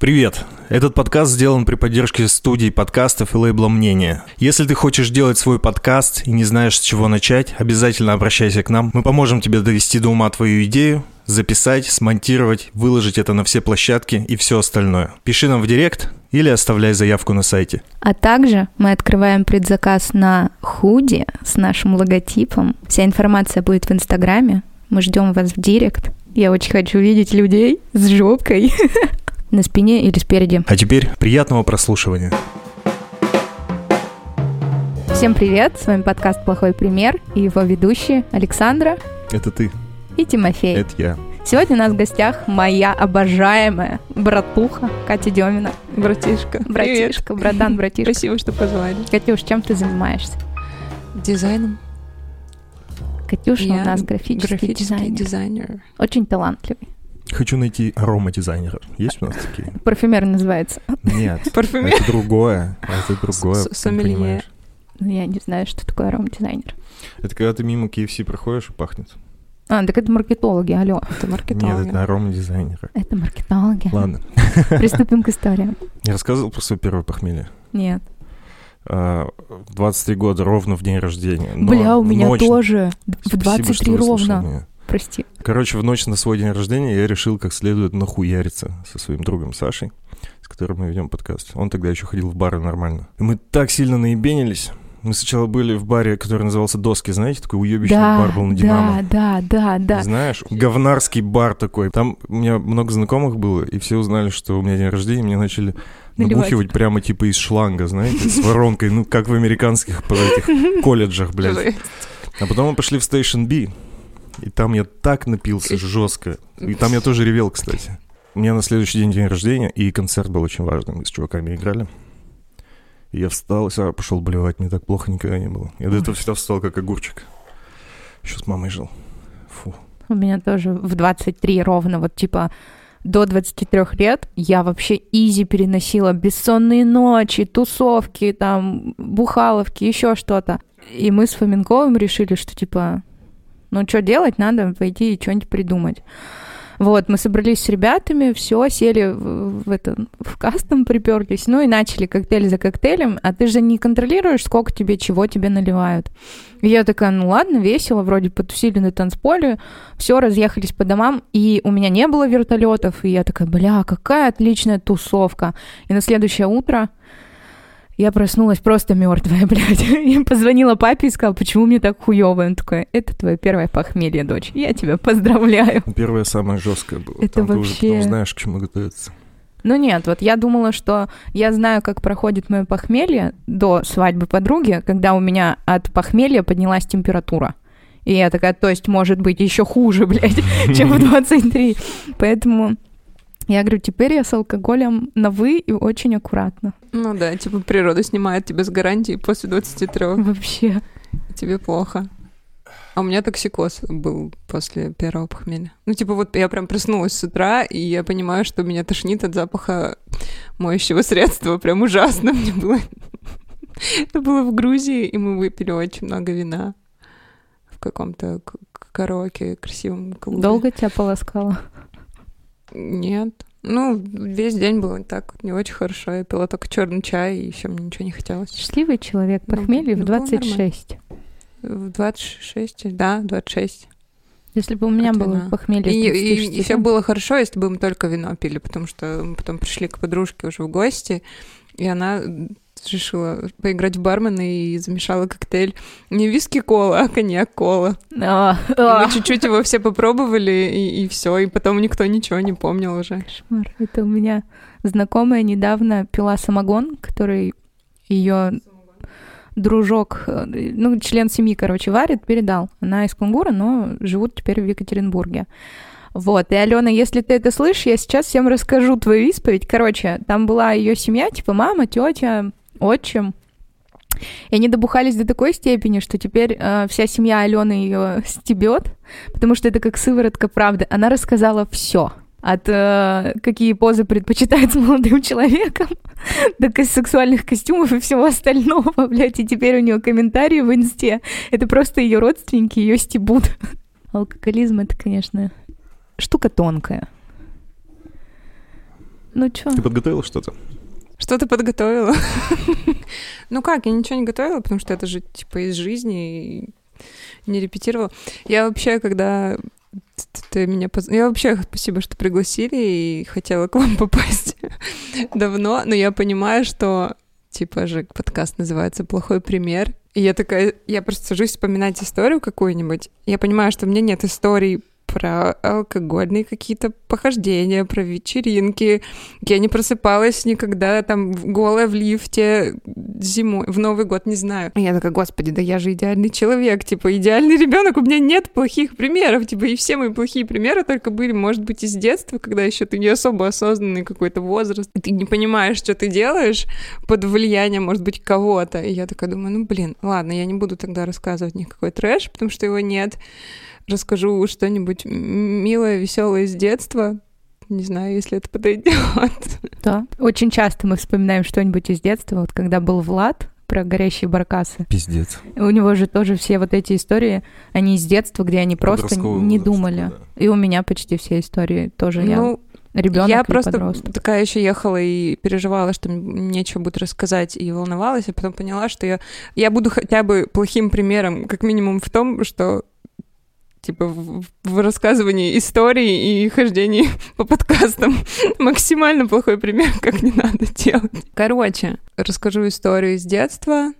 Привет! Этот подкаст сделан при поддержке студии подкастов и лейбла «Мнение». Если ты хочешь делать свой подкаст и не знаешь, с чего начать, обязательно обращайся к нам. Мы поможем тебе довести до ума твою идею, записать, смонтировать, выложить это на все площадки и все остальное. Пиши нам в директ или оставляй заявку на сайте. А также мы открываем предзаказ на худи с нашим логотипом. Вся информация будет в Инстаграме. Мы ждем вас в директ. Я очень хочу видеть людей с жопкой на спине или спереди. А теперь приятного прослушивания. Всем привет! С вами подкаст «Плохой пример» и его ведущие Александра Это ты, и Тимофей. это я. Сегодня у нас в гостях моя обожаемая братуха Катя Демина. Братишка. Братишка, братан, братишка. Спасибо, что позвали. Катюш, чем ты занимаешься? Дизайном. Катюша Я у нас графический, Графический дизайнер. дизайнер. Очень талантливый. Хочу найти аромадизайнера. Есть у нас такие? Парфюмер называется. Нет. Парфюмер. Это другое. Это другое. Сомелье. Ну, Я не знаю, что такое аромадизайнер. Это когда ты мимо KFC проходишь и пахнет. А, так это маркетологи, алло. Это Нет, маркетолог. это аромадизайнера. Это маркетологи. Ладно. Приступим к историям. Я рассказывал про свое первое похмелье. Нет. А, в 23 года, ровно в день рождения. Бля, у меня ночь- тоже. В Спасибо, 23 что выслушал ровно. Прости. Короче, в ночь на свой день рождения я решил как следует нахуяриться со своим другом Сашей, с которым мы ведем подкаст. Он тогда еще ходил в бары нормально. И мы так сильно наебенились. Мы сначала были в баре, который назывался «Доски», знаете, такой уебищный Да, бар был на Динамо. да, да, да, да. Знаешь, говнарский бар такой. Там у меня много знакомых было, и все узнали, что у меня день рождения, мне начали Наливать. набухивать прямо типа из шланга, знаете, с воронкой, ну, как в американских этих колледжах, блядь. А потом мы пошли в Station B, и там я так напился жестко. И там я тоже ревел, кстати. У меня на следующий день день рождения, и концерт был очень важным. Мы с чуваками играли. И я встал и сразу пошел болевать. Мне так плохо никогда не было. Я до этого всегда встал как огурчик. Еще с мамой жил. Фу. У меня тоже в 23 ровно, вот типа до 23 лет я вообще изи переносила бессонные ночи, тусовки, там, бухаловки, еще что-то. И мы с Фоменковым решили, что типа, ну что делать, надо пойти и что-нибудь придумать. Вот, мы собрались с ребятами, все, сели в, в это, в кастом, приперлись, ну и начали коктейль за коктейлем, а ты же не контролируешь, сколько тебе, чего тебе наливают. И я такая, ну ладно, весело, вроде потусили на танцполе, все, разъехались по домам, и у меня не было вертолетов, и я такая, бля, какая отличная тусовка. И на следующее утро я проснулась просто мертвая, блядь. И позвонила папе и сказала, почему мне так хуево. Он такой, это твое первое похмелье, дочь. Я тебя поздравляю. Первое самое жесткое было. Это Там ты уже вообще- потом знаешь, к чему готовиться. Ну нет, вот я думала, что я знаю, как проходит мое похмелье до свадьбы подруги, когда у меня от похмелья поднялась температура. И я такая, то есть может быть еще хуже, блядь, чем в 23. Поэтому я говорю, теперь я с алкоголем на «вы» и очень аккуратно. Ну да, типа природа снимает тебя с гарантии после 23. Вообще. Тебе плохо. А у меня токсикоз был после первого похмелья. Ну, типа, вот я прям проснулась с утра, и я понимаю, что меня тошнит от запаха моющего средства. Прям ужасно мне было. Это было в Грузии, и мы выпили очень много вина в каком-то караоке красивом клубе. Долго тебя полоскала? Нет. Ну, весь день было так не очень хорошо. Я пила только черный чай, и еще мне ничего не хотелось. Счастливый человек, Ну, похмелье в ну, было 26. В 26, да, 26. Если бы у меня От было вина. похмелье И, 26, и, все было хорошо, если бы мы только вино пили, потому что мы потом пришли к подружке уже в гости, и она решила поиграть в бармена и замешала коктейль не виски-кола, а коньяк-кола. А, И а. мы чуть-чуть его все попробовали, и, все, и потом никто ничего не помнил уже. Кошмар. Это у меня знакомая недавно пила самогон, который ее дружок, э, ну, член семьи, короче, варит, передал. Она из Кунгура, но живут теперь в Екатеринбурге. Вот, и, Алена, если ты это слышишь, я сейчас всем расскажу твою исповедь. Короче, там была ее семья, типа мама, тетя, отчим. И они добухались до такой степени, что теперь э, вся семья Алены ее стебет, потому что это как сыворотка правды. Она рассказала все от э, какие позы предпочитает с молодым человеком, до сексуальных костюмов и всего остального, блядь. И теперь у нее комментарии в инсте. Это просто ее родственники ее стебут. Алкоголизм это, конечно, штука тонкая. Ну чё? Ты подготовила что-то? Что ты подготовила? Ну как, я ничего не готовила, потому что это же типа из жизни, и не репетировала. Я вообще, когда ты меня... поз- Я вообще спасибо, что пригласили, и хотела к вам попасть давно, но я понимаю, что типа же подкаст называется «Плохой пример», и я такая, я просто сажусь вспоминать историю какую-нибудь, я понимаю, что у меня нет историй про алкогольные какие-то похождения, про вечеринки. Я не просыпалась никогда там голая в лифте зимой, в Новый год, не знаю. Я такая, господи, да я же идеальный человек, типа идеальный ребенок, у меня нет плохих примеров, типа и все мои плохие примеры только были, может быть, из детства, когда еще ты не особо осознанный какой-то возраст, и ты не понимаешь, что ты делаешь под влиянием, может быть, кого-то. И я такая думаю, ну блин, ладно, я не буду тогда рассказывать никакой трэш, потому что его нет расскажу что-нибудь милое, веселое из детства. Не знаю, если это подойдет. Да. Очень часто мы вспоминаем что-нибудь из детства. Вот когда был Влад про горящие баркасы. Пиздец. У него же тоже все вот эти истории, они из детства, где они просто не думали. да. И у меня почти все истории тоже. я Ну, ребенок я просто подросток. такая еще ехала и переживала, что м- нечего будет рассказать, и волновалась, а потом поняла, что я, я буду хотя бы плохим примером, как минимум в том, что типа в, в рассказывании истории и хождении по подкастам максимально плохой пример, как не надо делать. Короче, расскажу историю из детства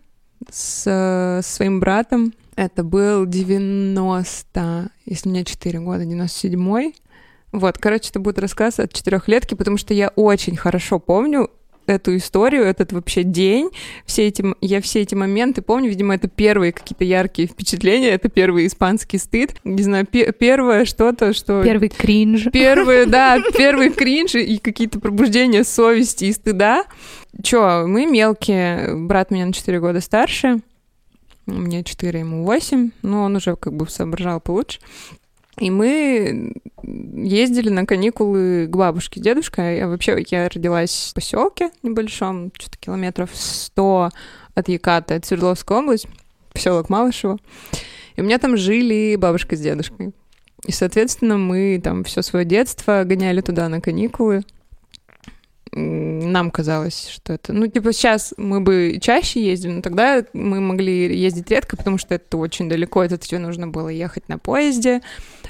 с э, своим братом. Это был 90, если мне 4 года, 97-й. Вот, короче, это будет рассказ от четырехлетки, потому что я очень хорошо помню эту историю, этот вообще день, все эти, я все эти моменты помню, видимо, это первые какие-то яркие впечатления, это первый испанский стыд, не знаю, пе- первое что-то, что... Первый кринж. Первые, да, первый кринж и какие-то пробуждения совести и стыда. Чё, мы мелкие, брат меня на 4 года старше, мне 4, ему 8, но он уже как бы соображал получше. И мы ездили на каникулы к бабушке с дедушкой. Я вообще, я родилась в поселке небольшом, что-то километров 100 от Яката, это Свердловская область, поселок Малышево. И у меня там жили бабушка с дедушкой. И, соответственно, мы там все свое детство гоняли туда на каникулы. Нам казалось, что это... Ну, типа, сейчас мы бы чаще ездили, но тогда мы могли ездить редко, потому что это очень далеко, это тебе нужно было ехать на поезде,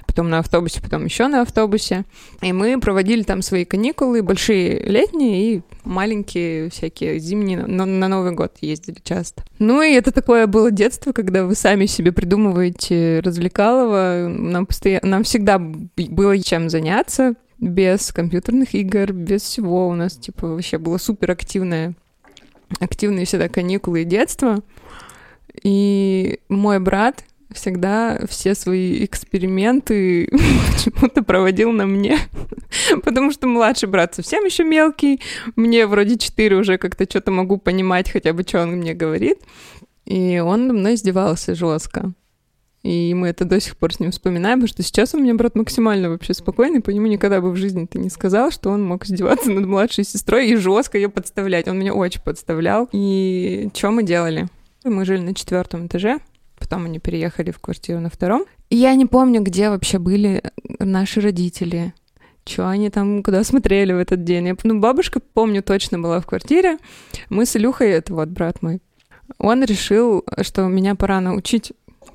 потом на автобусе, потом еще на автобусе. И мы проводили там свои каникулы, большие летние и маленькие всякие зимние, на, на Новый год ездили часто. Ну и это такое было детство, когда вы сами себе придумываете развлекалово. Нам, постоянно, нам всегда было чем заняться без компьютерных игр, без всего. У нас, типа, вообще было супер активное, активные всегда каникулы и детство. И мой брат всегда все свои эксперименты почему-то проводил на мне. Потому что младший брат совсем еще мелкий. Мне вроде 4 уже как-то что-то могу понимать, хотя бы, что он мне говорит. И он над мной издевался жестко. И мы это до сих пор с ним вспоминаем, потому что сейчас у меня брат максимально вообще спокойный, по нему никогда бы в жизни ты не сказал, что он мог издеваться над младшей сестрой и жестко ее подставлять. Он меня очень подставлял. И что мы делали? Мы жили на четвертом этаже, потом они переехали в квартиру на втором. И я не помню, где вообще были наши родители. Что они там, куда смотрели в этот день. Я, ну, бабушка, помню, точно была в квартире. Мы с Илюхой, это вот брат мой, он решил, что меня пора научить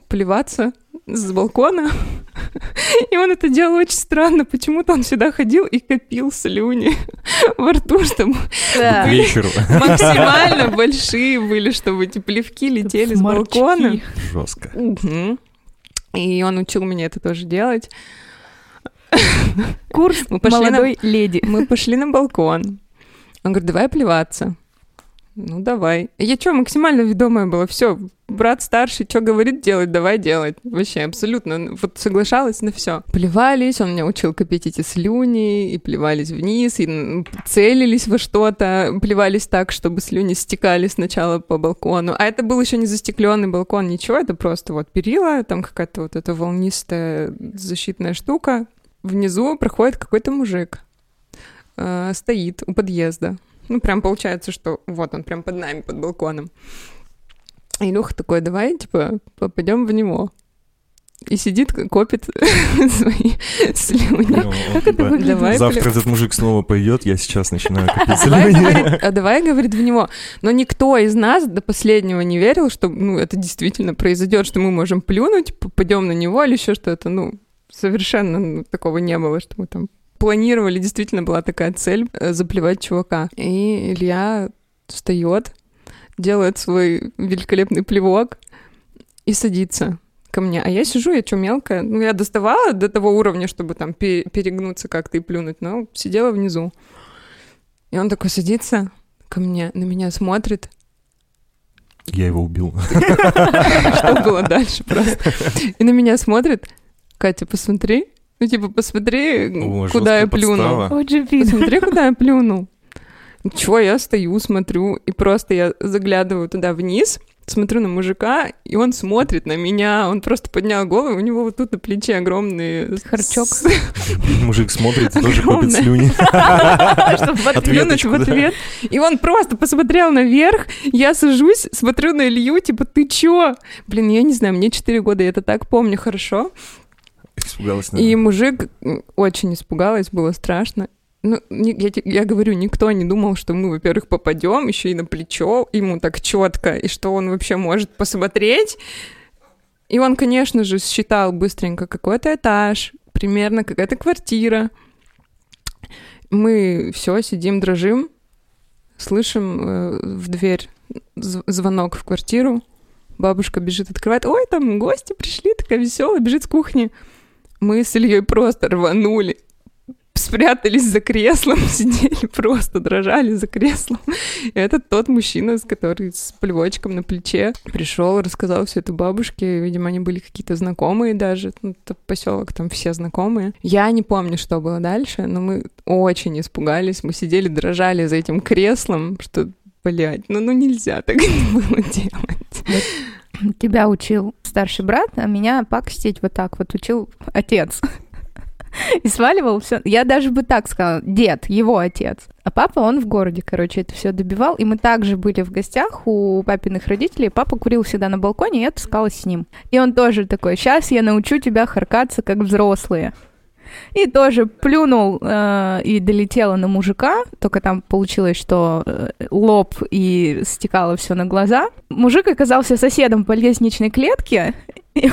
плеваться с балкона. И он это делал очень странно. Почему-то он всегда ходил и копил слюни во рту, чтобы К вечеру. максимально большие были, чтобы эти плевки летели с балкона. Жестко. Мгм. И он учил меня это тоже делать. Курс Мы пошли на- молодой леди. Мы пошли на балкон. Он говорит, давай плеваться. Ну, давай. Я что, максимально ведомая была. Все, брат старший, что говорит делать, давай делать. Вообще, абсолютно. Вот соглашалась на все. Плевались, он меня учил копить эти слюни, и плевались вниз, и целились во что-то, плевались так, чтобы слюни стекали сначала по балкону. А это был еще не застекленный балкон, ничего, это просто вот перила, там какая-то вот эта волнистая защитная штука. Внизу проходит какой-то мужик э, стоит у подъезда. Ну, прям получается, что вот он прям под нами, под балконом. И Илюха такой, давай, типа, попадем в него. и сидит, копит свои слюни. Ну, Давай, Завтра этот мужик снова пойдет, я сейчас начинаю копить слюни. а давай, говорит, в него. Но никто из нас до последнего не верил, что ну, это действительно произойдет, что мы можем плюнуть, попадем на него или еще что-то. Ну, совершенно ну, такого не было, что мы там планировали, действительно была такая цель э, заплевать чувака. И Илья встает, делает свой великолепный плевок и садится ко мне. А я сижу, я что, мелкая? Ну, я доставала до того уровня, чтобы там пе- перегнуться как-то и плюнуть, но сидела внизу. И он такой садится ко мне, на меня смотрит. Я его убил. Что было дальше просто? И на меня смотрит. Катя, посмотри. Ну, типа, посмотри, О, куда я плюнул. Посмотри, куда я плюнул. Чего, я стою, смотрю, и просто я заглядываю туда вниз, смотрю на мужика, и он смотрит на меня, он просто поднял голову, у него вот тут на плече огромный... Харчок. с- Мужик смотрит, тоже копит слюни. Чтобы Ответочку, в ответ. И он просто посмотрел наверх, я сажусь, смотрю на Илью, типа, ты чё? Блин, я не знаю, мне 4 года, я это так помню хорошо. Испугалась, И наверное. мужик м, очень испугалась, было страшно. Ну, я, я говорю, никто не думал, что мы, во-первых, попадем еще и на плечо ему так четко, и что он вообще может посмотреть. И он, конечно же, считал быстренько какой-то этаж, примерно какая-то квартира. Мы все сидим, дрожим, слышим э, в дверь зв- звонок в квартиру. Бабушка бежит, открывает. Ой, там гости пришли, такая веселая, бежит с кухни. Мы с Ильей просто рванули, спрятались за креслом, сидели просто, дрожали за креслом. И это тот мужчина, с который с плевочком на плече пришел, рассказал все это бабушке. Видимо, они были какие-то знакомые даже. Ну, это поселок, там все знакомые. Я не помню, что было дальше, но мы очень испугались. Мы сидели, дрожали за этим креслом, что, блядь, ну, ну нельзя так было делать. Тебя учил старший брат, а меня пакостить вот так вот учил отец. И сваливал все. Я даже бы так сказала, дед, его отец. А папа, он в городе, короче, это все добивал. И мы также были в гостях у папиных родителей. Папа курил всегда на балконе, и я таскалась с ним. И он тоже такой, сейчас я научу тебя харкаться, как взрослые. И тоже плюнул э, и долетела на мужика, только там получилось, что э, лоб и стекало все на глаза. Мужик оказался соседом по лестничной клетке, и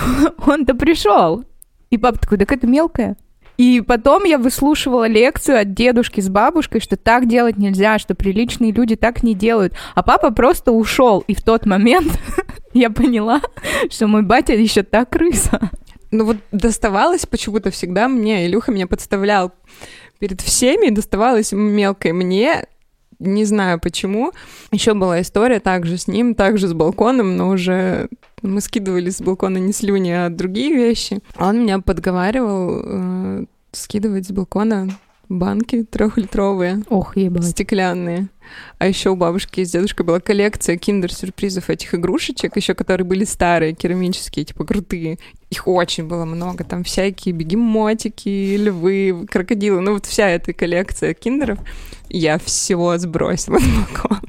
он-то пришел. И папа такой, так это мелкая. И потом я выслушивала лекцию от дедушки с бабушкой, что так делать нельзя, что приличные люди так не делают. А папа просто ушел. И в тот момент я поняла, что мой батя еще та крыса. Ну вот доставалось почему-то всегда мне, Илюха меня подставлял перед всеми, доставалось мелкой мне, не знаю почему. Еще была история также с ним, также с балконом, но уже мы скидывали с балкона не слюни, а другие вещи. Он меня подговаривал э, скидывать с балкона банки трехлитровые, Ох, ебать. стеклянные. А еще у бабушки с дедушкой была коллекция киндер-сюрпризов этих игрушечек, еще которые были старые, керамические, типа крутые. Их очень было много. Там всякие бегемотики, львы, крокодилы. Ну вот вся эта коллекция киндеров. Я всего сбросила с балкона.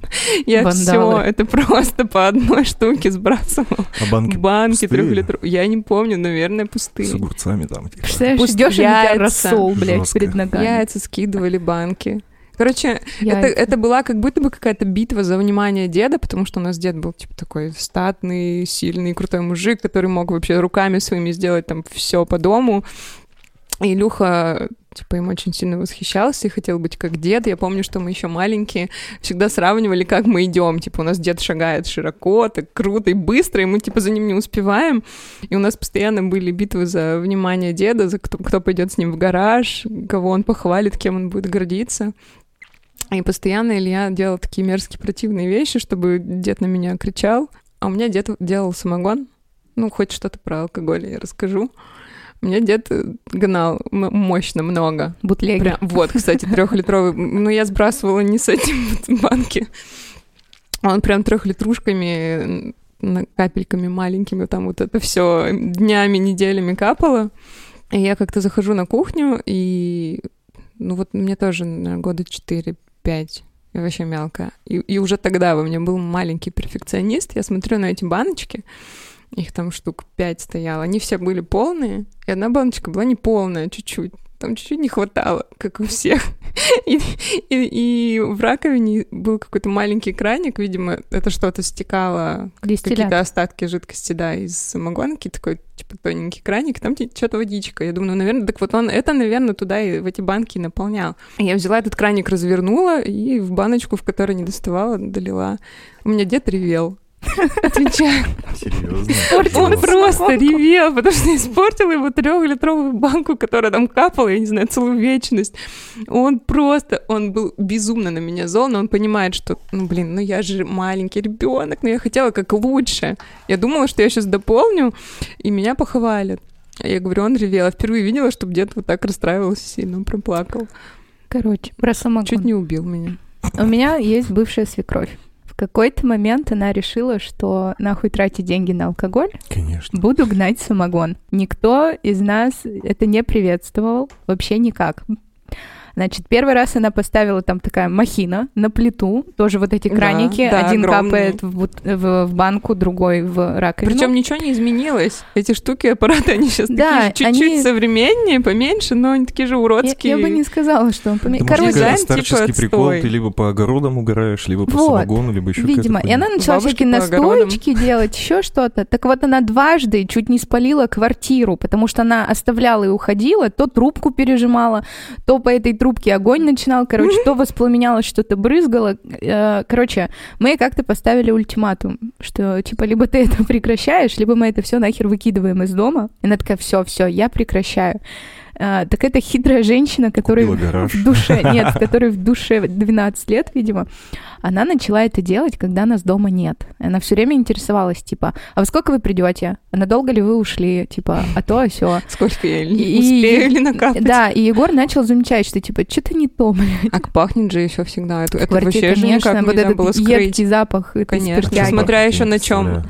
Я все это просто по одной штуке сбрасывала. А банки Банки пустые? трехлитровые. Я не помню, наверное, с пустые. огурцами там. типа. Представляешь, Пусть идешь, и на рассол, блядь, перед ногами. Яйца скидывали банки. Короче, это, Яйца. это была как будто бы какая-то битва за внимание деда, потому что у нас дед был, типа, такой статный, сильный, крутой мужик, который мог вообще руками своими сделать там все по дому. И Илюха, типа, им очень сильно восхищался и хотел быть как дед. Я помню, что мы еще маленькие всегда сравнивали, как мы идем. Типа, у нас дед шагает широко, так круто и быстро, и мы, типа, за ним не успеваем. И у нас постоянно были битвы за внимание деда, за кто, кто пойдет с ним в гараж, кого он похвалит, кем он будет гордиться. И постоянно Илья делал такие мерзкие противные вещи, чтобы дед на меня кричал. А у меня дед делал самогон. Ну, хоть что-то про алкоголь я расскажу. У меня дед э, гнал мощно много. Бутлеги. Прям, вот, кстати, трехлитровый. Ну, я сбрасывала не с этим банки. Он прям трехлитрушками, капельками маленькими, там вот это все днями, неделями капало. И я как-то захожу на кухню, и ну вот мне тоже наверное, года 4-5, я вообще мелкая. И, и уже тогда во мне был маленький перфекционист. Я смотрю на эти баночки, Их там штук пять стояло. Они все были полные, и одна баночка была не полная, чуть-чуть. Там чуть-чуть не хватало, как у всех. И, и, и в раковине был какой-то маленький краник, видимо, это что-то стекало, какие-то остатки жидкости, да, из самогонки, такой, типа, тоненький краник, там что-то водичка. Я думаю, ну, наверное, так вот он это, наверное, туда и в эти банки и наполнял. Я взяла этот краник, развернула и в баночку, в которой не доставала, долила. У меня дед ревел. Отвечаю. Серьезно? Он просто ревел, потому что испортил его трехлитровую банку, которая там капала, я не знаю, целую вечность. Он просто, он был безумно на меня зол, но он понимает, что, ну, блин, ну я же маленький ребенок, но я хотела как лучше. Я думала, что я сейчас дополню, и меня похвалят. А я говорю, он ревел. Я впервые видела, чтобы дед вот так расстраивался сильно, он прям плакал. Короче, про самогон. Чуть не убил меня. У меня есть бывшая свекровь. В какой-то момент она решила, что нахуй тратить деньги на алкоголь, Конечно. буду гнать самогон. Никто из нас это не приветствовал, вообще никак. Значит, первый раз она поставила там такая махина на плиту, тоже вот эти Да, краники, да, один огромные. капает в, в- в банку, другой в раковину. Причем ничего не изменилось. Эти штуки, аппараты, они сейчас Да, такие чуть-чуть они- современнее, поменьше, но они такие же я, уродские. я бы не сказала, что он поме- Это Короче, дизайн, типа, старческий прикол, отстой. ты либо по огородам угораешь, либо по Вот, самогону, либо еще Видимо. И она начала всякие настоечки делать, еще что-то. Так вот, она дважды чуть не спалила квартиру, потому что она оставляла и уходила, то трубку пережимала, то по этой трубке огонь начинал, короче, то воспламенялось, что-то брызгало. Э, Короче, мы как-то поставили ультиматум, что типа либо ты это прекращаешь, либо мы это все нахер выкидываем из дома. И она такая, все, все, я прекращаю. Э, Так это хитрая женщина, которая в душе, нет, которой в душе 12 лет, видимо, она начала это делать, когда нас дома нет. Она все время интересовалась, типа, а во сколько вы придете? А надолго ли вы ушли? Типа, а то, а сё. Сколько я И- успею ли накапать? Да, и Егор начал замечать, что, типа, что-то не то, блядь. А пахнет же еще всегда. Это, это вообще же конечно, никак вот нельзя этот было скрыть. запах этой Конечно, спиртяги. смотря еще на чем.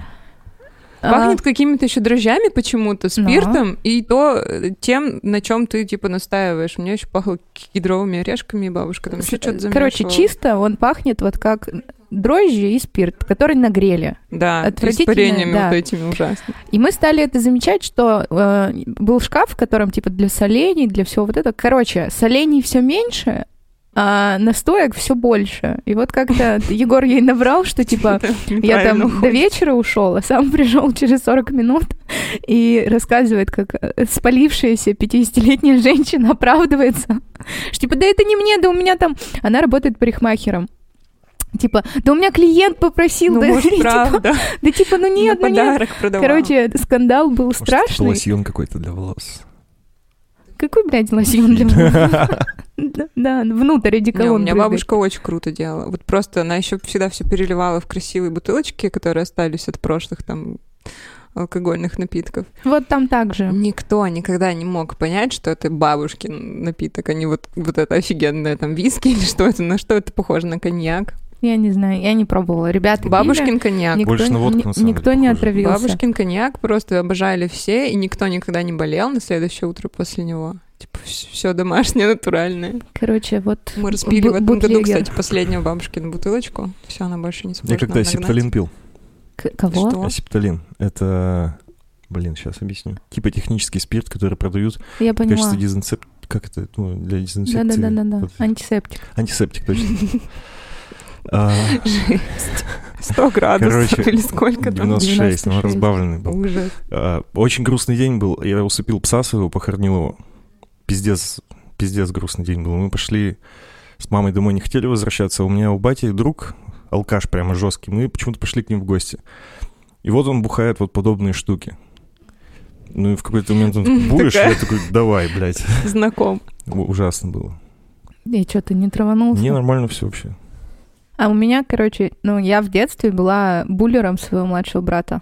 Представляю. А, Пахнет какими-то еще дрожжами почему-то, спиртом, и то э, тем, на чем ты типа настаиваешь. У меня еще пахло кедровыми орешками, и бабушка там еще что-то Короче, чисто он пахнет вот как дрожжи и спирт, который нагрели. Да, испарениями да. вот этими ужасно. И мы стали это замечать, что э, был шкаф, в котором типа для солений, для всего вот этого. Короче, солений все меньше, а настоек все больше. И вот как-то Егор ей наврал, что типа я там до вечера ушел, а сам пришел через 40 минут и рассказывает, как э, спалившаяся 50-летняя женщина оправдывается. Что типа, да это не мне, да у меня там... Она работает парикмахером. Типа, да у меня клиент попросил, Ну, да, может, типа, правда. да типа, ну нет, На ну нет. подарок продавал. Короче, скандал был Может, это страшный. лосьон какой-то для волос. Какой, блядь, лосьон для волос? Да, внутрь Не, у одеколон меня бабушка очень круто делала. Вот просто она еще всегда все переливала в красивые бутылочки, которые остались от прошлых там алкогольных напитков. Вот там так же. Никто никогда не мог понять, что это бабушкин напиток, а не вот, вот это офигенное там виски или что это, на что это похоже, на коньяк. Я не знаю, я не пробовала. Ребята пили, Бабушкин коньяк. никто, Больше на водку, ни- на самом никто деле, не похоже. отравился. Бабушкин коньяк просто обожали все, и никто никогда не болел на следующее утро после него. Типа все домашнее, натуральное. Короче, вот Мы распили в этом году, кстати, последнюю бабушкину бутылочку. Все, она больше не сможет Я когда септалин пил. К- кого? Что? Асепталин. Это... Блин, сейчас объясню. Типа технический спирт, который продают Я в поняла. качестве дезинсеп... Как это? Ну, для дезинсекции. Да-да-да-да. Вот. Антисептик. Антисептик, точно. А, Жесть. 100 градусов Короче, или сколько там? 96, ну, 96. разбавленный был. Ужас. А, Очень грустный день был. Я усыпил пса своего, похоронил его. Пиздец, пиздец грустный день был. Мы пошли с мамой домой, не хотели возвращаться. У меня у бати друг, алкаш прямо жесткий. Мы почему-то пошли к ним в гости. И вот он бухает вот подобные штуки. Ну и в какой-то момент он такой, будешь? такая. Я такой, давай, блядь. Знаком. Ужасно было. И что, ты не траванулся? Не, нормально все вообще. А у меня, короче, ну, я в детстве была буллером своего младшего брата.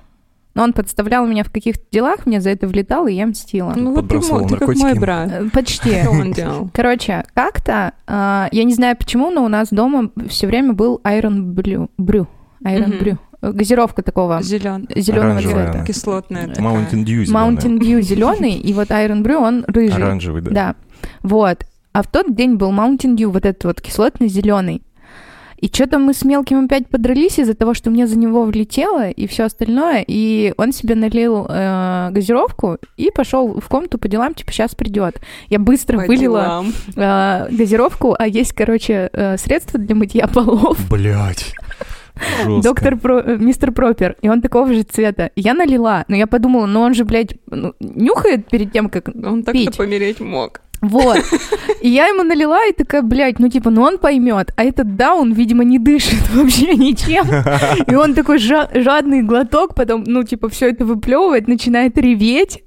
Но он подставлял меня в каких-то делах, мне за это влетало, и я мстила. Ну вот ты, ты как мой брат. Э, Почти. Что он делал? Короче, как-то, а, я не знаю почему, но у нас дома все время был Iron Brew. Brew. Iron. Brew. Газировка такого Зелен. зеленого Оранжевая цвета. Кислотная такая. Mountain Dew зелёная. Mountain Dew зеленый, и вот Iron Brew, он рыжий. Оранжевый, да. Да. Вот. А в тот день был Mountain Dew, вот этот вот кислотный зеленый. И что-то мы с мелким опять подрались из-за того, что мне за него влетело и все остальное. И он себе налил э, газировку и пошел в комнату по делам, типа, сейчас придет. Я быстро По вылила делам. э, газировку, а есть, короче, э, средство для мытья полов. Блять. Жестко. Доктор Про, э, мистер Пропер, и он такого же цвета. Я налила, но я подумала, ну он же, блядь, ну, нюхает перед тем, как Он так-то помереть мог. Вот. И я ему налила, и такая, блядь, ну типа, ну он поймет. А этот даун, видимо, не дышит вообще ничем. И он такой жа- жадный глоток, потом, ну типа, все это выплевывает, начинает реветь,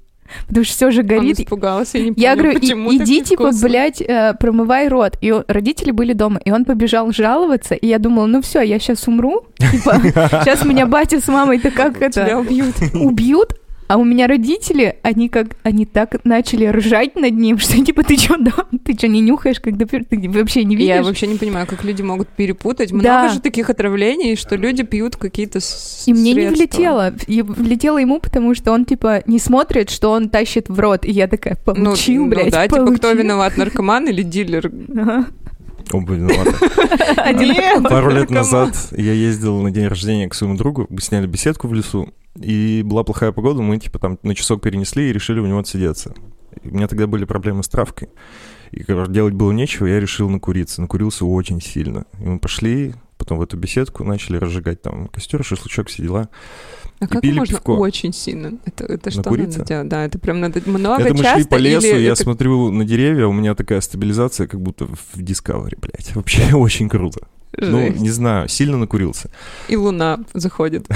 потому что все же Он горит. испугался, я не Я помню, говорю, «И- почему иди, так типа, невкусно». блядь, э, промывай рот. И он- родители были дома, и он побежал жаловаться, и я думала, ну все, я сейчас умру. Типа, сейчас меня батя с мамой-то как Тебя это убьют. убьют, а у меня родители, они как, они так начали ржать над ним, что типа, ты чё, да, ты чё, не нюхаешь, когда ты вообще не видишь? Я вообще не понимаю, как люди могут перепутать. Да. Много же таких отравлений, что люди пьют какие-то И мне не средства. влетело. И влетело ему, потому что он, типа, не смотрит, что он тащит в рот. И я такая, Ну, получил, ну блядь, да, типа, кто получил». виноват, наркоман или дилер? Ага. Оба виноваты. Одинаково. Пару лет назад я ездил на день рождения к своему другу, мы сняли беседку в лесу, и была плохая погода, мы типа там на часок перенесли и решили у него отсидеться. И у меня тогда были проблемы с травкой. И короче, делать было нечего, я решил накуриться. Накурился очень сильно. И мы пошли потом в эту беседку, начали разжигать там костер, шашлычок, все дела. А как пили можно пивко. очень сильно? Это, это что Накуриться? надо делать? Да, это прям надо много это мы часто шли по лесу, я это- смотрю на деревья, у меня такая стабилизация, как будто в Discovery, блядь. Вообще очень круто. Ну, Жесть. не знаю, сильно накурился. И луна заходит.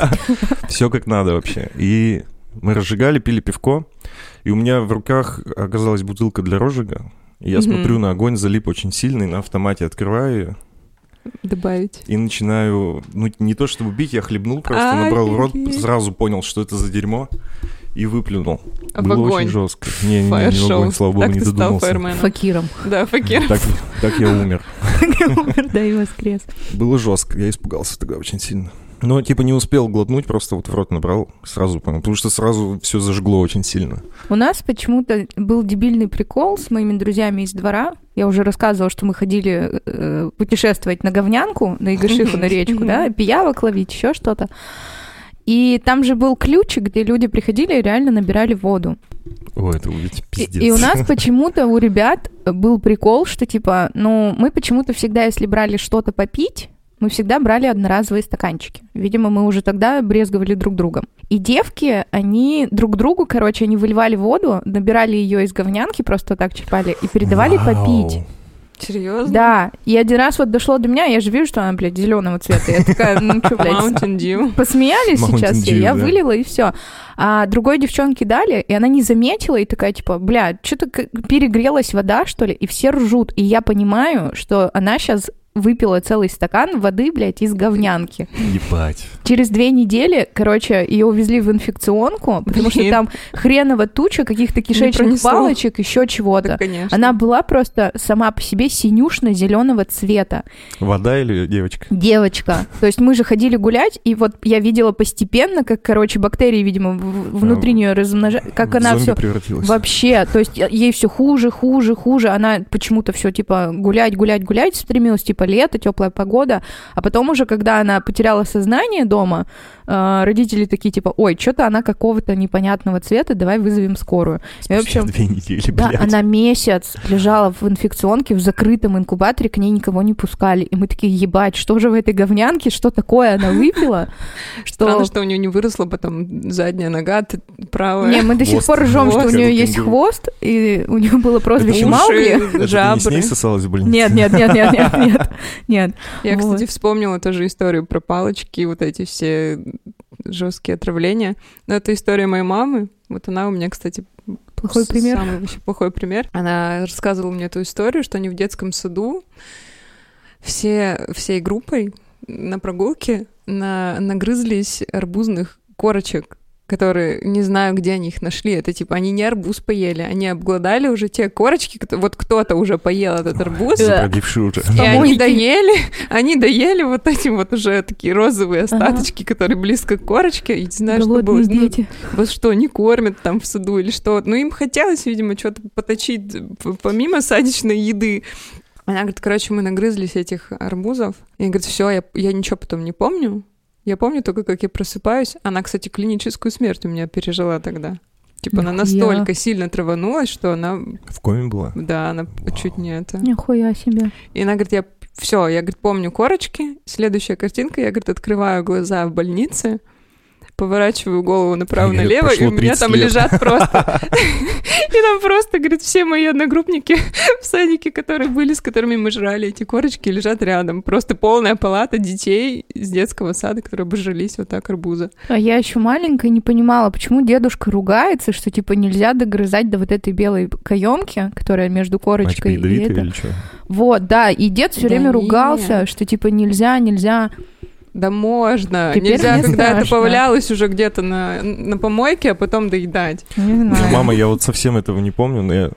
Все как надо вообще. И мы разжигали, пили пивко, и у меня в руках оказалась бутылка для розжига. И я смотрю на огонь, залип очень сильный, на автомате открываю ее Добавить. и начинаю, ну, не то чтобы бить, я хлебнул, просто набрал в рот, сразу понял, что это за дерьмо, и выплюнул. А в Было огонь. очень жестко. Не, не, не, не в огонь, слава богу, Так не ты стал додумался. фаерменом. Факиром. Да, факир. Так, так я умер. Умер, да, и воскрес. Было жестко, я испугался тогда очень сильно. Но, типа, не успел глотнуть, просто вот в рот набрал, сразу понял. Потому что сразу все зажгло очень сильно. У нас почему-то был дебильный прикол с моими друзьями из двора. Я уже рассказывала, что мы ходили э, путешествовать на говнянку, на Игашиху, на речку, да, пиявок ловить, еще что-то. И там же был ключик, где люди приходили и реально набирали воду. Ой, это ведь И, пиздец. и у нас почему-то у ребят был прикол, что типа, ну, мы почему-то всегда, если брали что-то попить, мы всегда брали одноразовые стаканчики. Видимо, мы уже тогда брезговали друг другом. И девки, они друг другу, короче, они выливали воду, набирали ее из говнянки, просто так черпали, и передавали Вау. попить. Серьезно? Да, и один раз вот дошло до меня, я же вижу, что она, блядь, зеленого цвета. Я такая, ну что, блядь, Mountain Dew. посмеялись Mountain сейчас все, Dew, я да. вылила и все. А другой девчонке дали, и она не заметила, и такая, типа, бля, что-то перегрелась вода, что ли, и все ржут. И я понимаю, что она сейчас выпила целый стакан воды, блядь, из говнянки. Ебать. Через две недели, короче, ее увезли в инфекционку, потому что там хренова туча каких-то кишечных палочек, еще чего-то. Да, конечно. Она была просто сама по себе синюшно-зеленого цвета. Вода или девочка? Девочка. То есть мы же ходили гулять, и вот я видела постепенно, как, короче, бактерии, видимо, внутри А, нее размножаются, как она все превратилась. Вообще, то есть ей все хуже, хуже, хуже. Она почему-то все типа гулять, гулять, гулять стремилась, типа лето, теплая погода. А потом уже, когда она потеряла сознание дома, родители такие типа, ой, что-то она какого-то непонятного цвета, давай вызовем скорую. И, в Спустя общем, две недели, да, блядь. она месяц лежала в инфекционке, в закрытом инкубаторе, к ней никого не пускали. И мы такие, ебать, что же в этой говнянке, что такое она выпила? Что... Странно, что у нее не выросла потом задняя нога, ты правая. Не, мы до сих пор ржем, что у нее есть хвост, и у нее было прозвище. Маугли. Это ты не с жабры. ней сосалась в больнице? Нет, нет, нет, нет, нет, нет. Я, кстати, вспомнила тоже историю про палочки, вот эти все жесткие отравления. Но это история моей мамы. Вот она у меня, кстати, Плохой пример. Самый вообще плохой пример. Она рассказывала мне эту историю, что они в детском саду все, всей группой на прогулке на, нагрызлись арбузных корочек которые не знаю, где они их нашли. Это типа они не арбуз поели, они обглодали уже те корочки, кото- вот кто-то уже поел этот арбуз, Да. Забродивший уже. и они доели, они доели вот эти вот уже такие розовые остаточки, которые близко к корочке. И не знаю, что было. Ну, дети. вас что, не кормят там в саду или что? Ну, им хотелось, видимо, что-то поточить п- помимо садичной еды. Она говорит, короче, мы нагрызлись этих арбузов. И говорит, все, я, я ничего потом не помню. Я помню только, как я просыпаюсь. Она, кстати, клиническую смерть у меня пережила тогда. Типа она Нихуя. настолько сильно траванулась, что она, В коме была? да, она чуть не это. Нихуя себе. И она говорит, я все, я, говорит, помню корочки. Следующая картинка, я, говорит, открываю глаза в больнице, поворачиваю голову направо-налево, и у меня 30 там лет. лежат просто... И там просто, говорит, все мои одногруппники в садике, которые были, с которыми мы жрали эти корочки, лежат рядом. Просто полная палата детей из детского сада, которые обожрались вот так арбуза. А я еще маленькая не понимала, почему дедушка ругается, что типа нельзя догрызать до вот этой белой каемки, которая между корочкой и это. или что? Вот, да, и дед все время ругался, что типа нельзя, нельзя. Да можно. Теперь Нельзя, мне когда это страшно. повалялось уже где-то на, на помойке, а потом доедать. Не Ну, знаю. мама, я вот совсем этого не помню, но я э,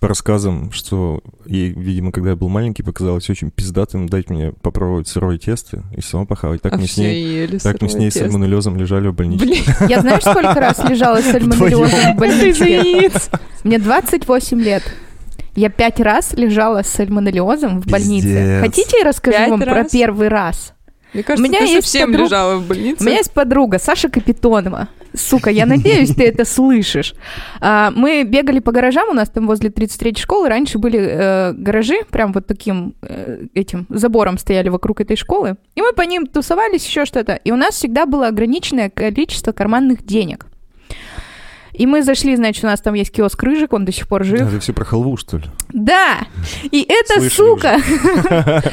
по рассказам, что ей, видимо, когда я был маленький, показалось очень пиздатым дать мне попробовать сырое тесто и само похавать. Так а мы с ней, ели так мы с ней с тесто. сальмонеллезом лежали в больнице. Блин, Я знаешь, сколько раз лежала с сальмонеллезом в это больничке? яиц. Мне 28 лет. Я пять раз лежала с сальмонеллезом в больнице. Хотите, я расскажу вам про первый раз? Мне кажется, меня ты есть совсем подруг- лежала в больнице. У меня есть подруга, Саша Капитонова. Сука, я надеюсь, ты это слышишь. А, Мы бегали по гаражам, у нас там возле 33-й школы раньше были э, гаражи, прям вот таким э, этим забором стояли вокруг этой школы. И мы по ним тусовались, еще что-то. И у нас всегда было ограниченное количество карманных денег. И мы зашли, значит, у нас там есть киоск Рыжик, он до сих пор жив. Это все про халву, что ли? Да! И эта сука,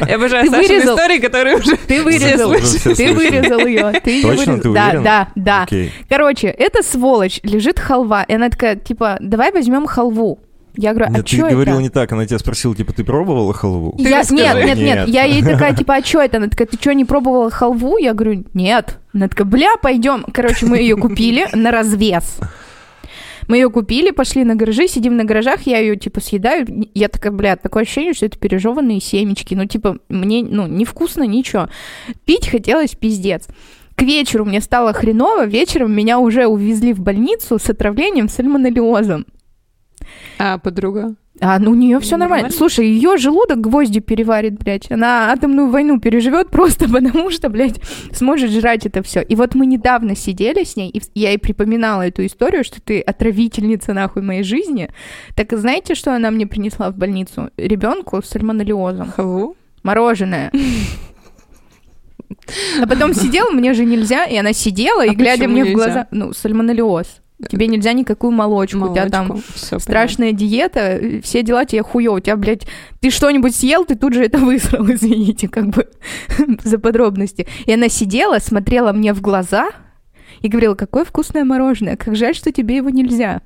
Я обожаю Ты Сашины вырезал. истории, которые уже... ты вырезал, ты вырезал ее. Ты Точно? вырезал. Ты Да, да, да. Короче, эта сволочь лежит халва, и она такая, типа, давай возьмем халву. Я говорю, а Нет, ты что говорила это? не так, она тебя спросила, типа, ты пробовала халву? Ты Я, нет, нет, нет, Нет. я ей такая, типа, а что это? Она такая, ты что, не пробовала халву? Я говорю, нет. Она такая, бля, пойдем. Короче, мы ее купили на развес. Мы ее купили, пошли на гаражи, сидим на гаражах, я ее, типа, съедаю. Я такая, бля, такое ощущение, что это пережеванные семечки. Ну, типа, мне, ну, невкусно, ничего. Пить хотелось пиздец. К вечеру мне стало хреново, вечером меня уже увезли в больницу с отравлением сальмонеллезом. А, подруга? А, ну у нее все нормально. Нормально? Слушай, ее желудок гвозди переварит, блядь. Она атомную войну переживет просто потому, что, блядь, сможет жрать это все. И вот мы недавно сидели с ней, и я ей припоминала эту историю, что ты отравительница нахуй моей жизни. Так знаете, что она мне принесла в больницу? Ребенку с сальмонеллезом. Халву? Мороженое. А потом сидела, мне же нельзя, и она сидела, и А глядя почему мне в глаза, ну, сальмонеллез. Тебе нельзя никакую молочку, у тебя там Молочку. Всё, страшная диета, э, все дела тебе хуё, у тебя, блядь, ты что-нибудь съел, ты тут же это высрал, извините, как бы за подробности. И она сидела, смотрела мне в глаза и говорила, какое вкусное мороженое, как жаль, что тебе его нельзя.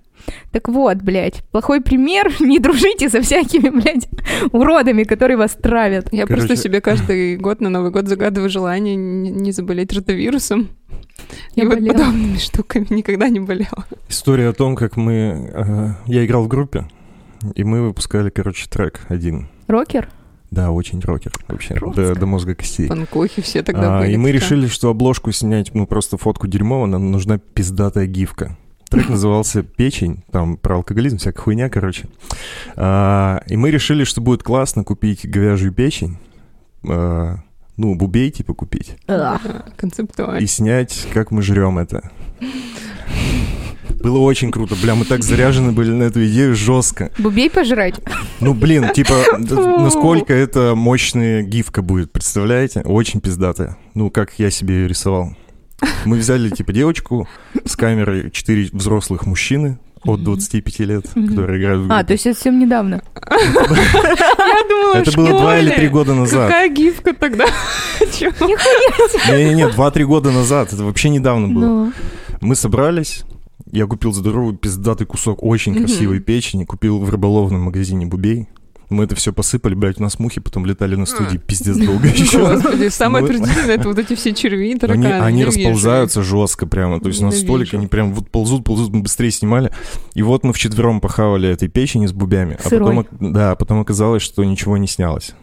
Так вот, блядь, плохой пример, не дружите со всякими, блядь, уродами, которые вас травят. Я Короче- просто себе каждый год на Новый год загадываю желание не заболеть ротавирусом. Я и вот болела. подобными штуками никогда не болела. История о том, как мы... э, я играл в группе, и мы выпускали, короче, трек один. Рокер? Да, очень рокер вообще, до, до мозга костей. Панкухи все тогда А, были. и мы решили, что обложку снять, ну, просто фотку дерьмово, нам нужна пиздатая гифка. Трек назывался «Печень», там про алкоголизм, всякая хуйня, короче. А, и мы решили, что будет классно купить говяжью печень, а, ну, бубей типа купить, Концептуально. и снять, как мы жрем это. Было очень круто. Бля, мы так заряжены были на эту идею жестко. Бубей пожрать? Ну, блин, типа, насколько это мощная гифка будет, представляете? Очень пиздатая. Ну, как я себе ее рисовал. Мы взяли, типа, девочку с камерой, четыре взрослых мужчины от 25 лет, Мгм. которые играют в А, группе. то есть это совсем недавно. Я думала, Это было два или школе. три года назад. Какая гифка тогда? Не-не-не, два-три года назад. Это вообще недавно было. Ну, Мы собрались, я купил здоровый пиздатый кусок очень красивой печени, купил в рыболовном магазине бубей. Мы это все посыпали, блядь, у нас мухи потом летали на студии, пиздец долго еще. Господи, самое отвратительное это вот эти все черви тараканы. они расползаются жестко прямо. То есть Ненавижу. настолько они прям вот ползут, ползут, мы быстрее снимали. И вот мы вчетвером похавали этой печени с бубями. А потом, да, потом оказалось, что ничего не снялось.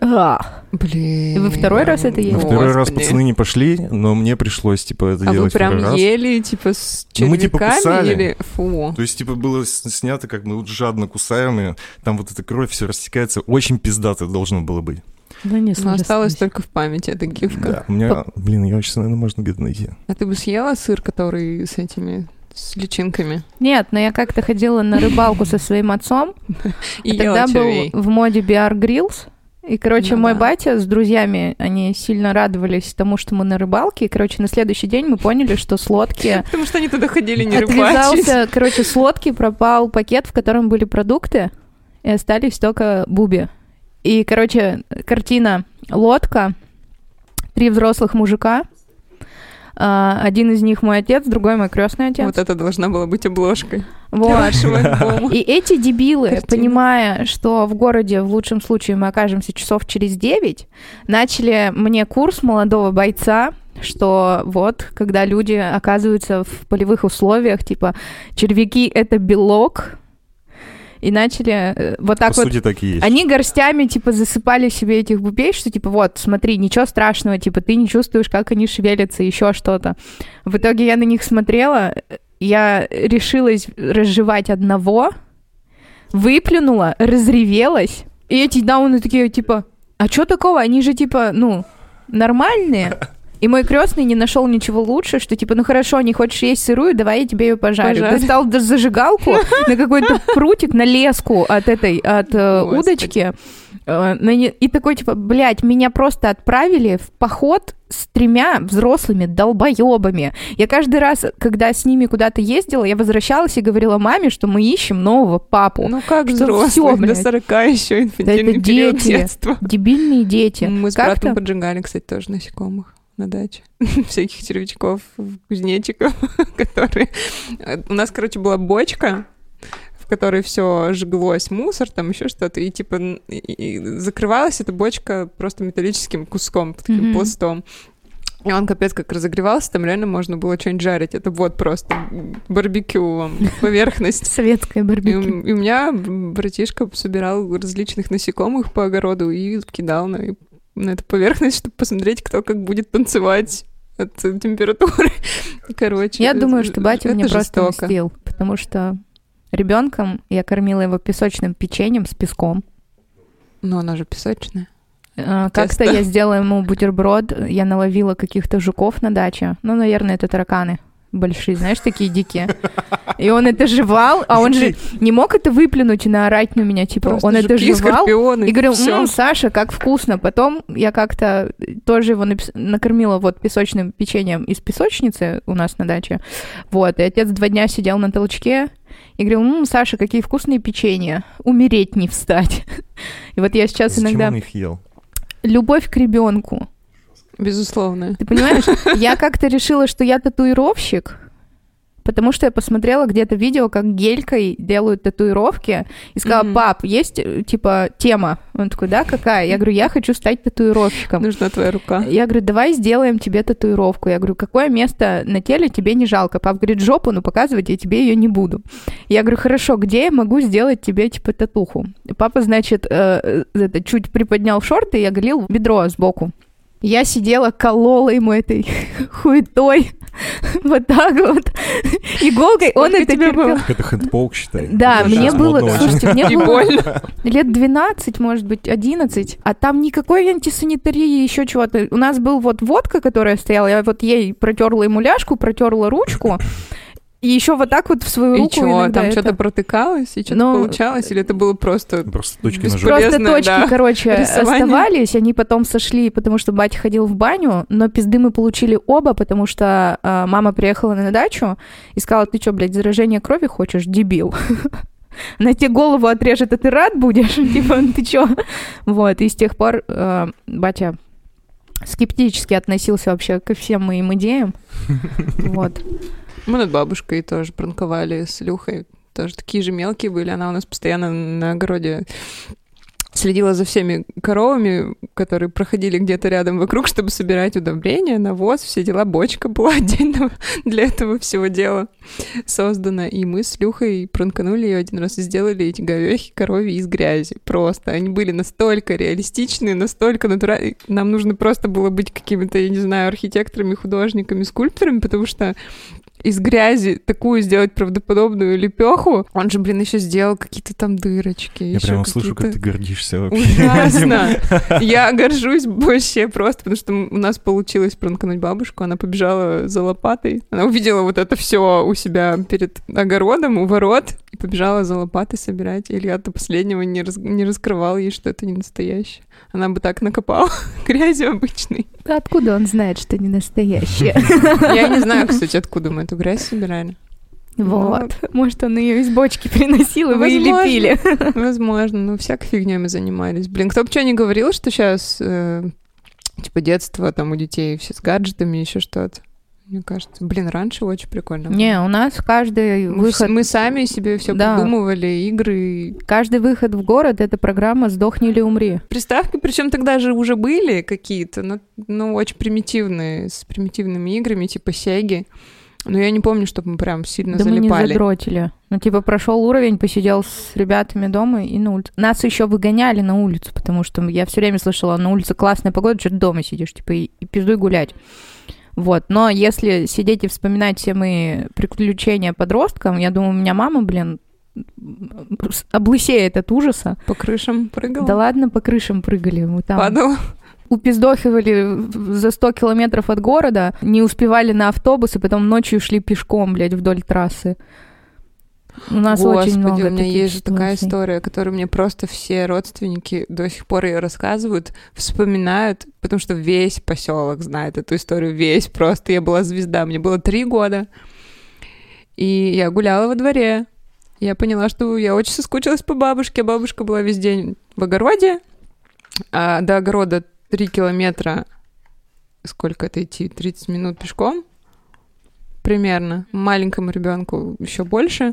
А, Блин. И вы второй раз это ели? На второй раз Господи. пацаны не пошли, но мне пришлось, типа, это А вы делать прям второй раз. ели, типа, с Ну, мы, типа, червяками кусали. или... Фу. То есть, типа, было снято, как мы вот жадно кусаем ее, там вот эта кровь все растекается, очень пиздато должно было быть. ну не Но осталось сложно. только в памяти эта гифка. Да, у меня, блин, ее сейчас, наверное, можно где-то найти. А ты бы съела сыр, который с этими с личинками? Нет, но я как-то ходила на рыбалку со своим отцом, И тогда был в моде BR Grills. И, короче, Ну мой да. батя с друзьями, они сильно радовались тому, что мы на рыбалке. И, короче, на следующий день мы поняли, что с лодки Потому что они туда ходили не рыбачить. короче, с лодки пропал пакет, в котором были продукты, и остались только буби. И, короче, картина лодка, три взрослых мужика, один из них мой отец, другой мой крестный отец. Вот это должна была быть обложкой Вот. И эти дебилы, Картина. понимая, что в городе в лучшем случае мы окажемся часов через 9, начали мне курс молодого бойца, что вот, когда люди оказываются в полевых условиях, типа, червяки — это белок, и начали э, вот так По вот сути, так и есть. они горстями, типа, засыпали себе этих бубей, что, типа, вот, смотри, ничего страшного, типа, ты не чувствуешь, как они шевелятся, еще что-то. В итоге я на них смотрела, я решилась разжевать одного, выплюнула, разревелась, и эти дауны такие, типа, а что такого? Они же, типа, ну, нормальные. И мой крестный не нашел ничего лучше, что типа, ну хорошо, не хочешь есть сырую, давай я тебе ее пожарю. Пожарь. Достал даже зажигалку на какой-то прутик, на леску от этой, от э, Господи. удочки. Э, И такой, типа, блядь, меня просто отправили в поход с тремя взрослыми долбоебами. Я каждый раз, когда с ними куда-то ездила, я возвращалась и говорила маме, что мы ищем нового папу. Ну как Что взрослый, всё, до блядь. 40 еще инфантильный это период дети. детства. Дебильные дети. Мы с Как-то- братом поджигали, кстати, тоже насекомых на даче. Всяких червячков, кузнечиков, которые... У нас, короче, была бочка, в которой все жглось, мусор, там еще что-то, и типа и- и закрывалась эта бочка просто металлическим куском, таким Мгм. пластом. И он капец как разогревался, там реально можно было что-нибудь жарить. Это вот просто барбекю вам, поверхность. Советское И, барбекю. у и у меня братишка собирал различных насекомых по огороду и кидал на, на эту поверхность, чтобы посмотреть, кто как будет танцевать от температуры. Короче. Я думаю, что батя мне просто жестоко. мстил, потому что ребенком я кормила его песочным печеньем с песком. Но она же песочная. А, Как-то я сделала ему бутерброд, я наловила каких-то жуков на даче. Ну, наверное, это тараканы большие, знаешь, такие дикие. И он это жевал, а он же не мог это выплюнуть и наорать на меня, типа, Просто он это жуки, жевал. И говорил, всё. «М, Саша, как вкусно. Потом я как-то тоже его накормила вот песочным печеньем из песочницы у нас на даче. Вот, и отец два дня сидел на толчке и говорил, «М, Саша, какие вкусные печенья. Умереть не встать. И вот я сейчас Зачем иногда... он их ел? Любовь к ребенку. Безусловно. Ты понимаешь, я как-то решила, что я татуировщик, потому что я посмотрела где-то видео, как гелькой делают татуировки, и сказала, Мгм. пап, есть, э, типа, тема? Он такой, да, какая? Я говорю, я хочу стать татуировщиком. Нужна твоя рука. Я говорю, давай сделаем тебе татуировку. Я говорю, какое место на теле тебе не жалко? Пап говорит, жопу, но показывать я тебе ее не буду. Я говорю, хорошо, где я могу сделать тебе, типа, татуху? И Папа, значит, э, э, это, чуть приподнял шорты и оголил бедро сбоку. Я сидела, колола ему этой хуетой вот так вот, иголкой. Он это тебе было? Это хэндполк, считай. Да, Это мне было, модно слушайте, мне было больно. лет 12, может быть, 11, а там никакой антисанитарии, еще чего-то. У нас был вот водка, которая стояла, я вот ей протерла ему ляжку, протерла ручку, и еще вот так вот в свою И руку что, иногда там это- что-то протыкалось, и что-то Ну, получалось, или это было просто... Просто точки ножа. Просто точки, да, короче, рисование. оставались, они потом сошли, потому что батя ходил в баню, но пизды мы получили оба, потому что а, мама приехала на дачу и сказала, ты что, блядь, заражение крови хочешь, дебил? На тебе голову отрежет, а ты рад будешь? Типа, ты чё? Вот, и с тех пор э, батя скептически относился вообще ко всем моим идеям. Вот. Мы над бабушкой тоже пранковали с Люхой. Тоже такие же мелкие были. Она у нас постоянно на огороде следила за всеми коровами, которые проходили где-то рядом вокруг, чтобы собирать удобрения, навоз, все дела. Бочка была отдельно для этого всего дела создана. И мы с Люхой пранканули ее один раз и сделали эти говехи коровьи из грязи. Просто. Они были настолько реалистичные, настолько натуральные. Нам нужно просто было быть какими-то, я не знаю, архитекторами, художниками, скульпторами, потому что из грязи такую сделать правдоподобную лепеху. Он же, блин, еще сделал какие-то там дырочки. Я прямо слышу, как ты гордишься вообще. Ужасно. Я горжусь вообще просто, потому что у нас получилось пранкнуть бабушку. Она побежала за лопатой. Она увидела вот это все у себя перед огородом, у ворот, и побежала за лопатой собирать. Илья до последнего не, раз, не раскрывал ей, что это не настоящее. Она бы так накопала грязи обычной. Откуда он знает, что не настоящее? Я не знаю, кстати, откуда мы эту грязь собирали. Вот. Может, он ее из бочки приносил, и вы и лепили. Возможно. Ну, всякой фигней мы занимались. Блин, кто бы что ни говорил, что сейчас, э, типа, детство там у детей все с гаджетами, еще что-то. Мне кажется, блин, раньше очень прикольно. Было. Не, у нас каждый мы выход... Мы сами себе все да. придумывали, игры. Каждый выход в город — это программа «Сдохни или умри». Приставки, причем тогда же уже были какие-то, но, но очень примитивные, с примитивными играми, типа Сеги. Но я не помню, чтобы мы прям сильно да залипали. мы не задротили. Ну, типа, прошел уровень, посидел с ребятами дома и на улице. Нас еще выгоняли на улицу, потому что я все время слышала, на улице классная погода, что ты дома сидишь, типа, и, и пиздуй гулять. Вот, но если сидеть и вспоминать все мои приключения подросткам, я думаю, у меня мама, блин, облысеет от ужаса. По крышам прыгала? Да ладно, по крышам прыгали. Мы там Падала? упиздохивали за 100 километров от города, не успевали на автобус, и потом ночью шли пешком, блядь, вдоль трассы. У нас Господи, очень много у меня есть же такая история, которую мне просто все родственники до сих пор ее рассказывают, вспоминают, потому что весь поселок знает эту историю, весь просто. Я была звезда, мне было три года, и я гуляла во дворе. Я поняла, что я очень соскучилась по бабушке. Бабушка была весь день в огороде, а до огорода три километра. Сколько это идти? 30 минут пешком примерно. Маленькому ребенку еще больше.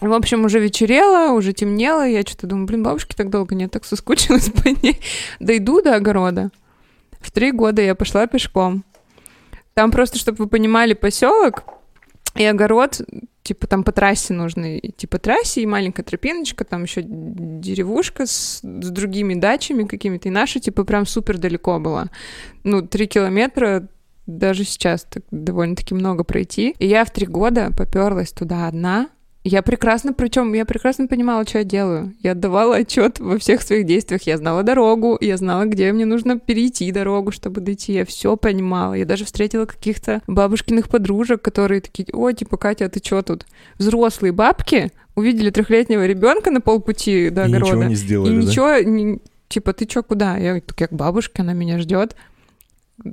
В общем, уже вечерело, уже темнело, я что-то думаю, блин, бабушки так долго нет, так соскучилась по ней. Дойду до огорода. В три года я пошла пешком. Там просто, чтобы вы понимали, поселок и огород, типа там по трассе нужно идти по трассе, и маленькая тропиночка, там еще деревушка с, с другими дачами какими-то, и наша, типа, прям супер далеко была. Ну, три километра даже сейчас так довольно-таки много пройти. И я в три года поперлась туда одна, я прекрасно, причем я прекрасно понимала, что я делаю. Я отдавала отчет во всех своих действиях. Я знала дорогу, я знала, где мне нужно перейти дорогу, чтобы дойти. Я все понимала. Я даже встретила каких-то бабушкиных подружек, которые такие, о, типа, Катя, а ты что тут? Взрослые бабки увидели трехлетнего ребенка на полпути до огорода. И ничего не сделали, И да? ничего, типа, ты что, куда? Я так, как бабушка, она меня ждет.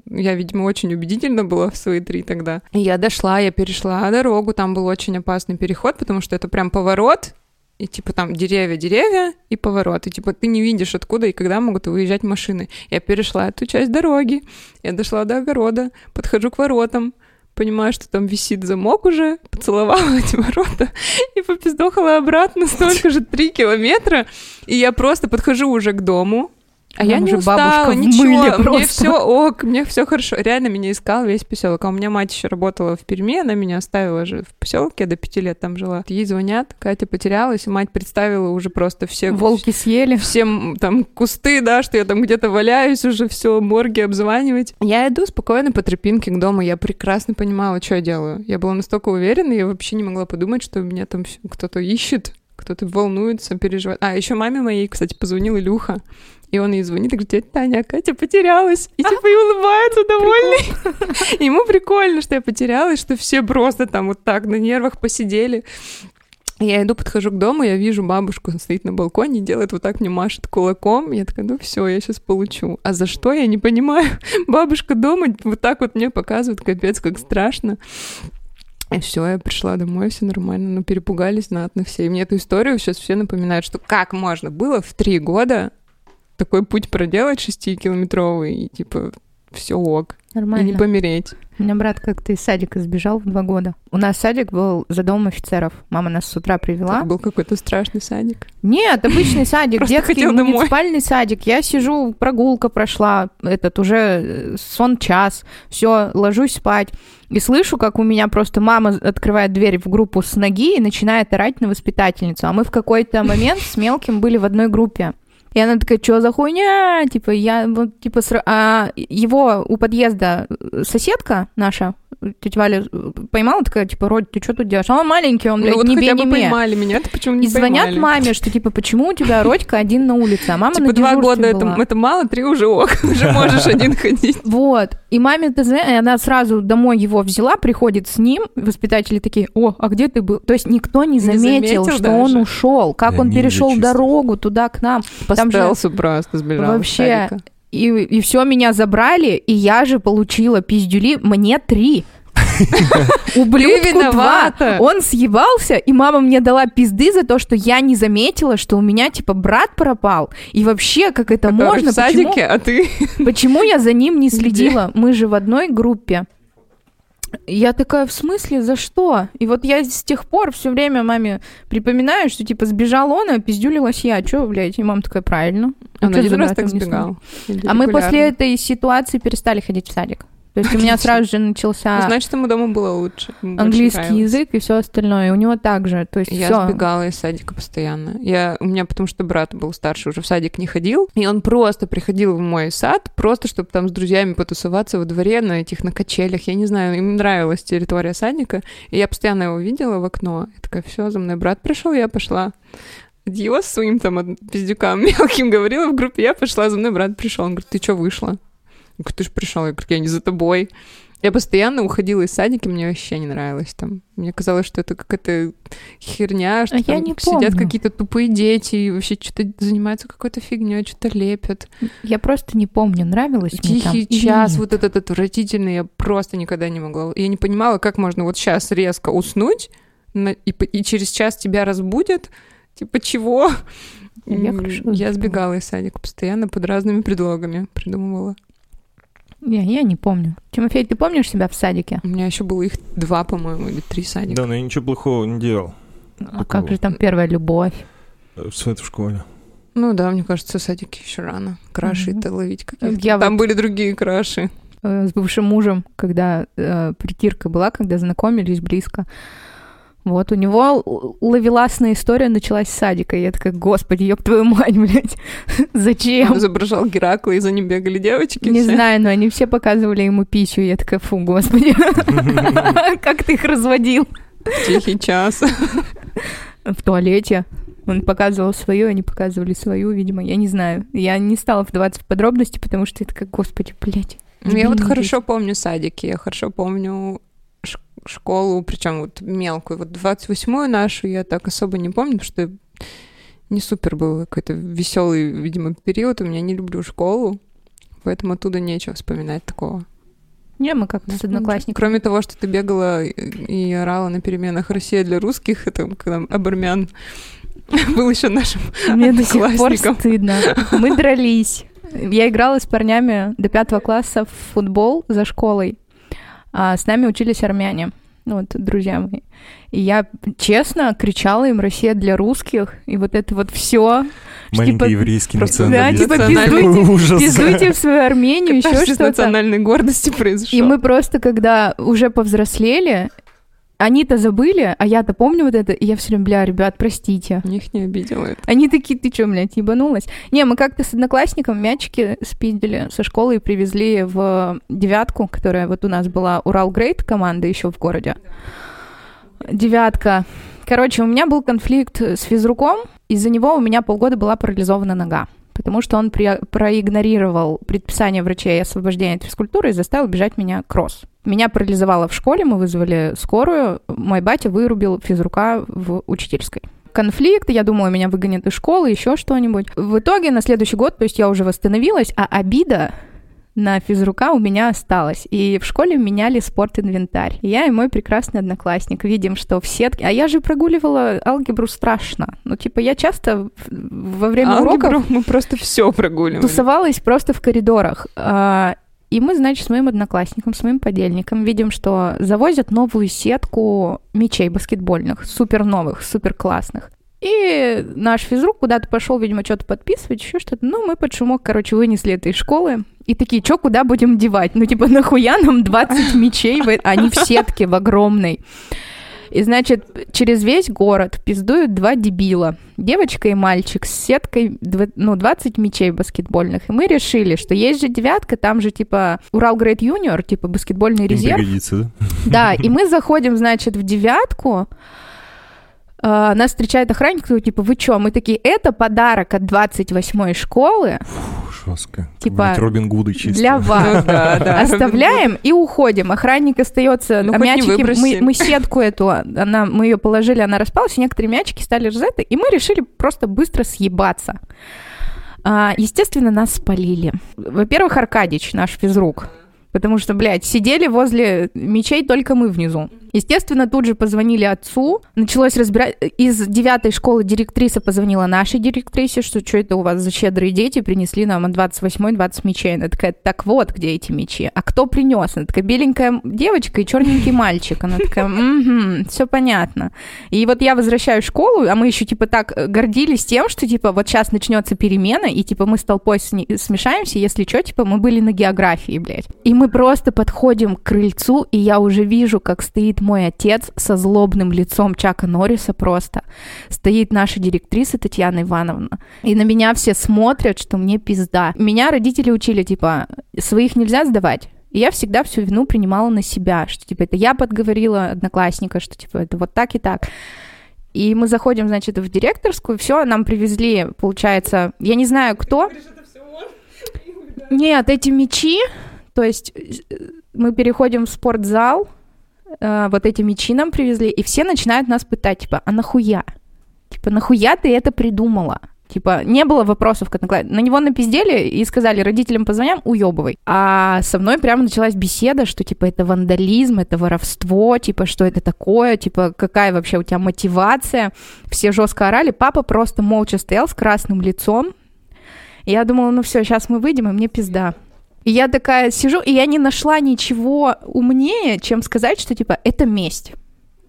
Я, видимо, очень убедительно была в свои три тогда. И я дошла, я перешла дорогу, там был очень опасный переход, потому что это прям поворот, и типа там деревья, деревья и поворот. И типа ты не видишь, откуда и когда могут выезжать машины. Я перешла эту часть дороги, я дошла до огорода, подхожу к воротам, понимаю, что там висит замок уже, поцеловала эти ворота и попиздохала обратно столько же три километра. И я просто подхожу уже к дому, а я не устала, ничего, мне все ок, мне все хорошо. Реально меня искал весь поселок. А у меня мать еще работала в Перми, она меня оставила же в поселке, я до пяти лет там жила. Ей звонят, Катя потерялась, мать представила уже просто все... Волки съели. Всем там кусты, да, что я там где-то валяюсь уже, все, морги обзванивать. Я иду спокойно по тропинке к дому, я прекрасно понимала, что я делаю. Я была настолько уверена, я вообще не могла подумать, что меня там кто-то ищет, кто-то волнуется, переживает. А, еще маме моей, кстати, позвонил Илюха. И он ей звонит и говорит, тетя Таня, а Катя потерялась. И типа и улыбается довольный. Ему прикольно, что я потерялась, что все просто там вот так на нервах посидели. Я иду, подхожу к дому, я вижу бабушку, она стоит на балконе, делает вот так, мне машет кулаком. Я такая, ну все, я сейчас получу. А за что, я не понимаю. Бабушка дома вот так вот мне показывает, капец, как страшно. И все, я пришла домой, все нормально, но ну, перепугались знатно все. И мне эту историю сейчас все напоминают, что как можно было в три года такой путь проделать шестикилометровый, и, типа, все ок. И Нормально. не помереть. У меня брат как-то из садика сбежал в два года. У нас садик был за домом офицеров. Мама нас с утра привела. Это был какой-то страшный садик. Нет, обычный садик, детский муниципальный садик. Я сижу, прогулка прошла, этот уже э, сон час, все, ложусь спать. И слышу, как у меня просто мама открывает дверь в группу с ноги и начинает орать на воспитательницу. А мы в какой-то момент с мелким были в одной группе. И она такая, что за хуйня? Типа, я вот, типа, сра- а его у подъезда э, соседка наша, тетя Валя, э, поймала, такая, типа, Родь, ты что тут делаешь? А он маленький, он, блядь, ну вот не бей, хотя не бы ме. поймали меня, ты почему не И звонят поймали? маме, что типа, почему у тебя Родька один на улице, а мама Типа на два года это, это мало, три уже ок, уже можешь один ходить. Вот. И маме то и она сразу домой его взяла, приходит с ним, воспитатели такие, о, а где ты был? То есть никто не Не заметил, что он ушел, как Да он перешел дорогу туда к нам. По Там же- просто сбежал Вообще. И, и все, меня забрали, и я же получила пиздюли, мне три. Ублюдку два. Он съебался, и мама мне дала пизды за то, что я не заметила, что у меня, типа, брат пропал. И вообще, как это Который можно? в садике, а ты... Почему я за ним не Где? следила? Мы же в одной группе. Я такая, в смысле, за что? И вот я с тех пор все время маме припоминаю, что, типа, сбежал он, а пиздюлилась я. Че, блядь? И мама такая, правильно. Он один раз так сбегал. А мы после этой ситуации перестали ходить в садик. То есть у меня Отлично. сразу же начался Ну, Значит, ему дома было лучше. ему английский язык и все остальное. У него также. То есть Я все. сбегала из садика постоянно. Я, у меня потому что брат был старше, уже в садик не ходил. И он просто приходил в мой сад, просто чтобы там с друзьями потусоваться во дворе на этих, на качелях. Я не знаю, им нравилась территория садика. И я постоянно его видела в окно. Я такая, все, за мной брат пришел, я пошла. Диос своим там пиздюкам мелким говорила в группе, я пошла, за мной брат пришел. Он говорит, ты что вышла? Я говорю, ты же пришел. Я говорю, я не за тобой. Я постоянно уходила из садика, мне вообще не нравилось там. Мне казалось, что это какая-то херня, что А я там не сидят какие-то тупые дети и вообще что-то занимаются какой-то фигней, что-то лепят. Я просто не помню, нравилось мне там. Тихий час, нет. вот этот отвратительный, я просто никогда не могла. Я не понимала, как можно вот сейчас резко уснуть, и, и через час тебя разбудят. Типа чего? Я Я сбегала из садика постоянно под разными предлогами придумывала. Я, я не помню. Тимофей, ты помнишь себя в садике? У меня еще было их два, по-моему, или три садика. Да, но я ничего плохого не делал. А как же там первая любовь? Э, В в школе. Ну да, мне кажется, в садике еще рано. Краши-то ловить каких-то. Я Там вот- были другие краши. э, с бывшим мужем, когда э, притирка была, когда знакомились близко. Вот, у него ловеласная история началась с садика. И я такая, господи, ёб твою мать, блядь, зачем? Он изображал Геракла, и за ним бегали девочки. Не все. знаю, но они все показывали ему и Я такая, фу, господи, как ты их разводил Тихий час. в туалете. Он показывал свою, они показывали свою, видимо, я не знаю. Я не стала вдаваться в подробности, потому что это как, господи, блядь. Ну, я вот хорошо помню садики, я хорошо помню школу, причем вот мелкую. Вот 28-ю нашу я так особо не помню, потому что не супер был какой-то веселый, видимо, период. У меня не люблю школу, поэтому оттуда нечего вспоминать такого. Не, мы как-то с одноклассниками. Кроме того, что ты бегала и- орала на переменах «Россия для русских», это когда Абермян был еще нашим Мне до сих пор стыдно. Мы дрались. Я играла с парнями до пятого класса в футбол за школой. А с нами учились армяне. Ну, Вот, друзья мои. И я честно кричала им «Россия для русских», и вот это вот все. Маленький Типа, еврейский просто- Да, национализм. типа пиздуйте, пиздуйте в свою Армению, еще что-то. национальной гордости произошел. И мы просто, когда уже повзрослели, они-то забыли, а я-то помню вот это, и я все время, бля, ребят, простите. Их не обидело это. Они такие, ты чё, блядь, ебанулась? Не, мы как-то с одноклассником мячики спиздили со школы и привезли в девятку, которая вот у нас была Урал Грейт команда еще в городе. Девятка. Короче, у меня был конфликт с физруком, из-за него у меня полгода была парализована нога. Потому что он при- проигнорировал предписание врачей освобождения от физкультуры и заставил бежать меня кросс. Меня парализовало в школе, мы вызвали скорую. Мой батя вырубил физрука в учительской конфликт, я думала, меня выгонят из школы, еще что-нибудь. В итоге на следующий год, то есть я уже восстановилась, а обида на физрука у меня осталась. И в школе меняли спортинвентарь. Я и мой прекрасный одноклассник видим, что в сетке... А я же прогуливала алгебру страшно. Ну, типа, я часто во время уроков Алгебру мы просто все прогуливали. тусовалась просто в коридорах. А, И мы, значит, с моим одноклассником, с моим подельником видим, что завозят новую сетку мячей баскетбольных, супер новых, супер классных. И наш физрук куда-то пошел, видимо, что-то подписывать, еще что-то. Ну, мы под шумок, короче, вынесли это из школы. И такие, что, куда будем девать? Ну, типа, нахуя нам 20 мечей? Они в сетке, в огромной. И, значит, через весь город пиздуют два дебила. Девочка и мальчик с сеткой, ну, 20 мячей баскетбольных. И мы решили, что есть же девятка, там же, типа, Урал Грейт Юниор, типа, баскетбольный резерв. да? Да, и мы заходим, значит, в девятку, Uh, нас встречает охранник, такой, типа, вы чё? Мы такие, это подарок от 28-й школы. Фу, жестко. Типа, Робин Гуды чисто. Для вас. Ну. Оставляем и уходим. Охранник остается. Ну, а мячики, мы, мы сетку эту, она, мы ее положили, она распалась, и некоторые мячики стали розеты, и мы решили просто быстро съебаться. А, естественно, нас спалили. Во-первых, Аркадич, наш физрук. Потому что, блядь, сидели возле мечей только мы внизу. Естественно, тут же позвонили отцу. Началось разбирать... Из девятой школы директриса позвонила нашей директрисе, что что это у вас за щедрые дети принесли нам от 28-й 20 мечей. Она такая, так вот, где эти мечи. А кто принес? Она такая, беленькая девочка и черненький мальчик. Она такая, угу, все понятно. И вот я возвращаюсь в школу, а мы еще типа так гордились тем, что типа вот сейчас начнется перемена, и типа мы с толпой смешаемся, если что, типа мы были на географии, блядь. И мы просто подходим к крыльцу, и я уже вижу, как стоит мой отец со злобным лицом Чака Норриса просто. Стоит наша директриса Татьяна Ивановна. И на меня все смотрят, что мне пизда. Меня родители учили, типа, своих нельзя сдавать. И я всегда всю вину принимала на себя, что, типа, это я подговорила одноклассника, что, типа, это вот так и так. И мы заходим, значит, в директорскую, все, нам привезли, получается, я не знаю, кто. Нет, эти мечи, то есть э, мы переходим в спортзал, э, вот эти мечи нам привезли, и все начинают нас пытать, типа, а нахуя? Типа, нахуя ты это придумала? Типа, не было вопросов к однокласснику. На него напиздели и сказали, родителям позвоням, уебывай. А со мной прямо началась беседа, что, типа, это вандализм, это воровство, типа, что это такое, типа, какая вообще у тебя мотивация. Все жестко орали. Папа просто молча стоял с красным лицом. Я думала, ну все, сейчас мы выйдем, и мне пизда. И я такая сижу, и я не нашла ничего умнее, чем сказать, что, типа, это месть.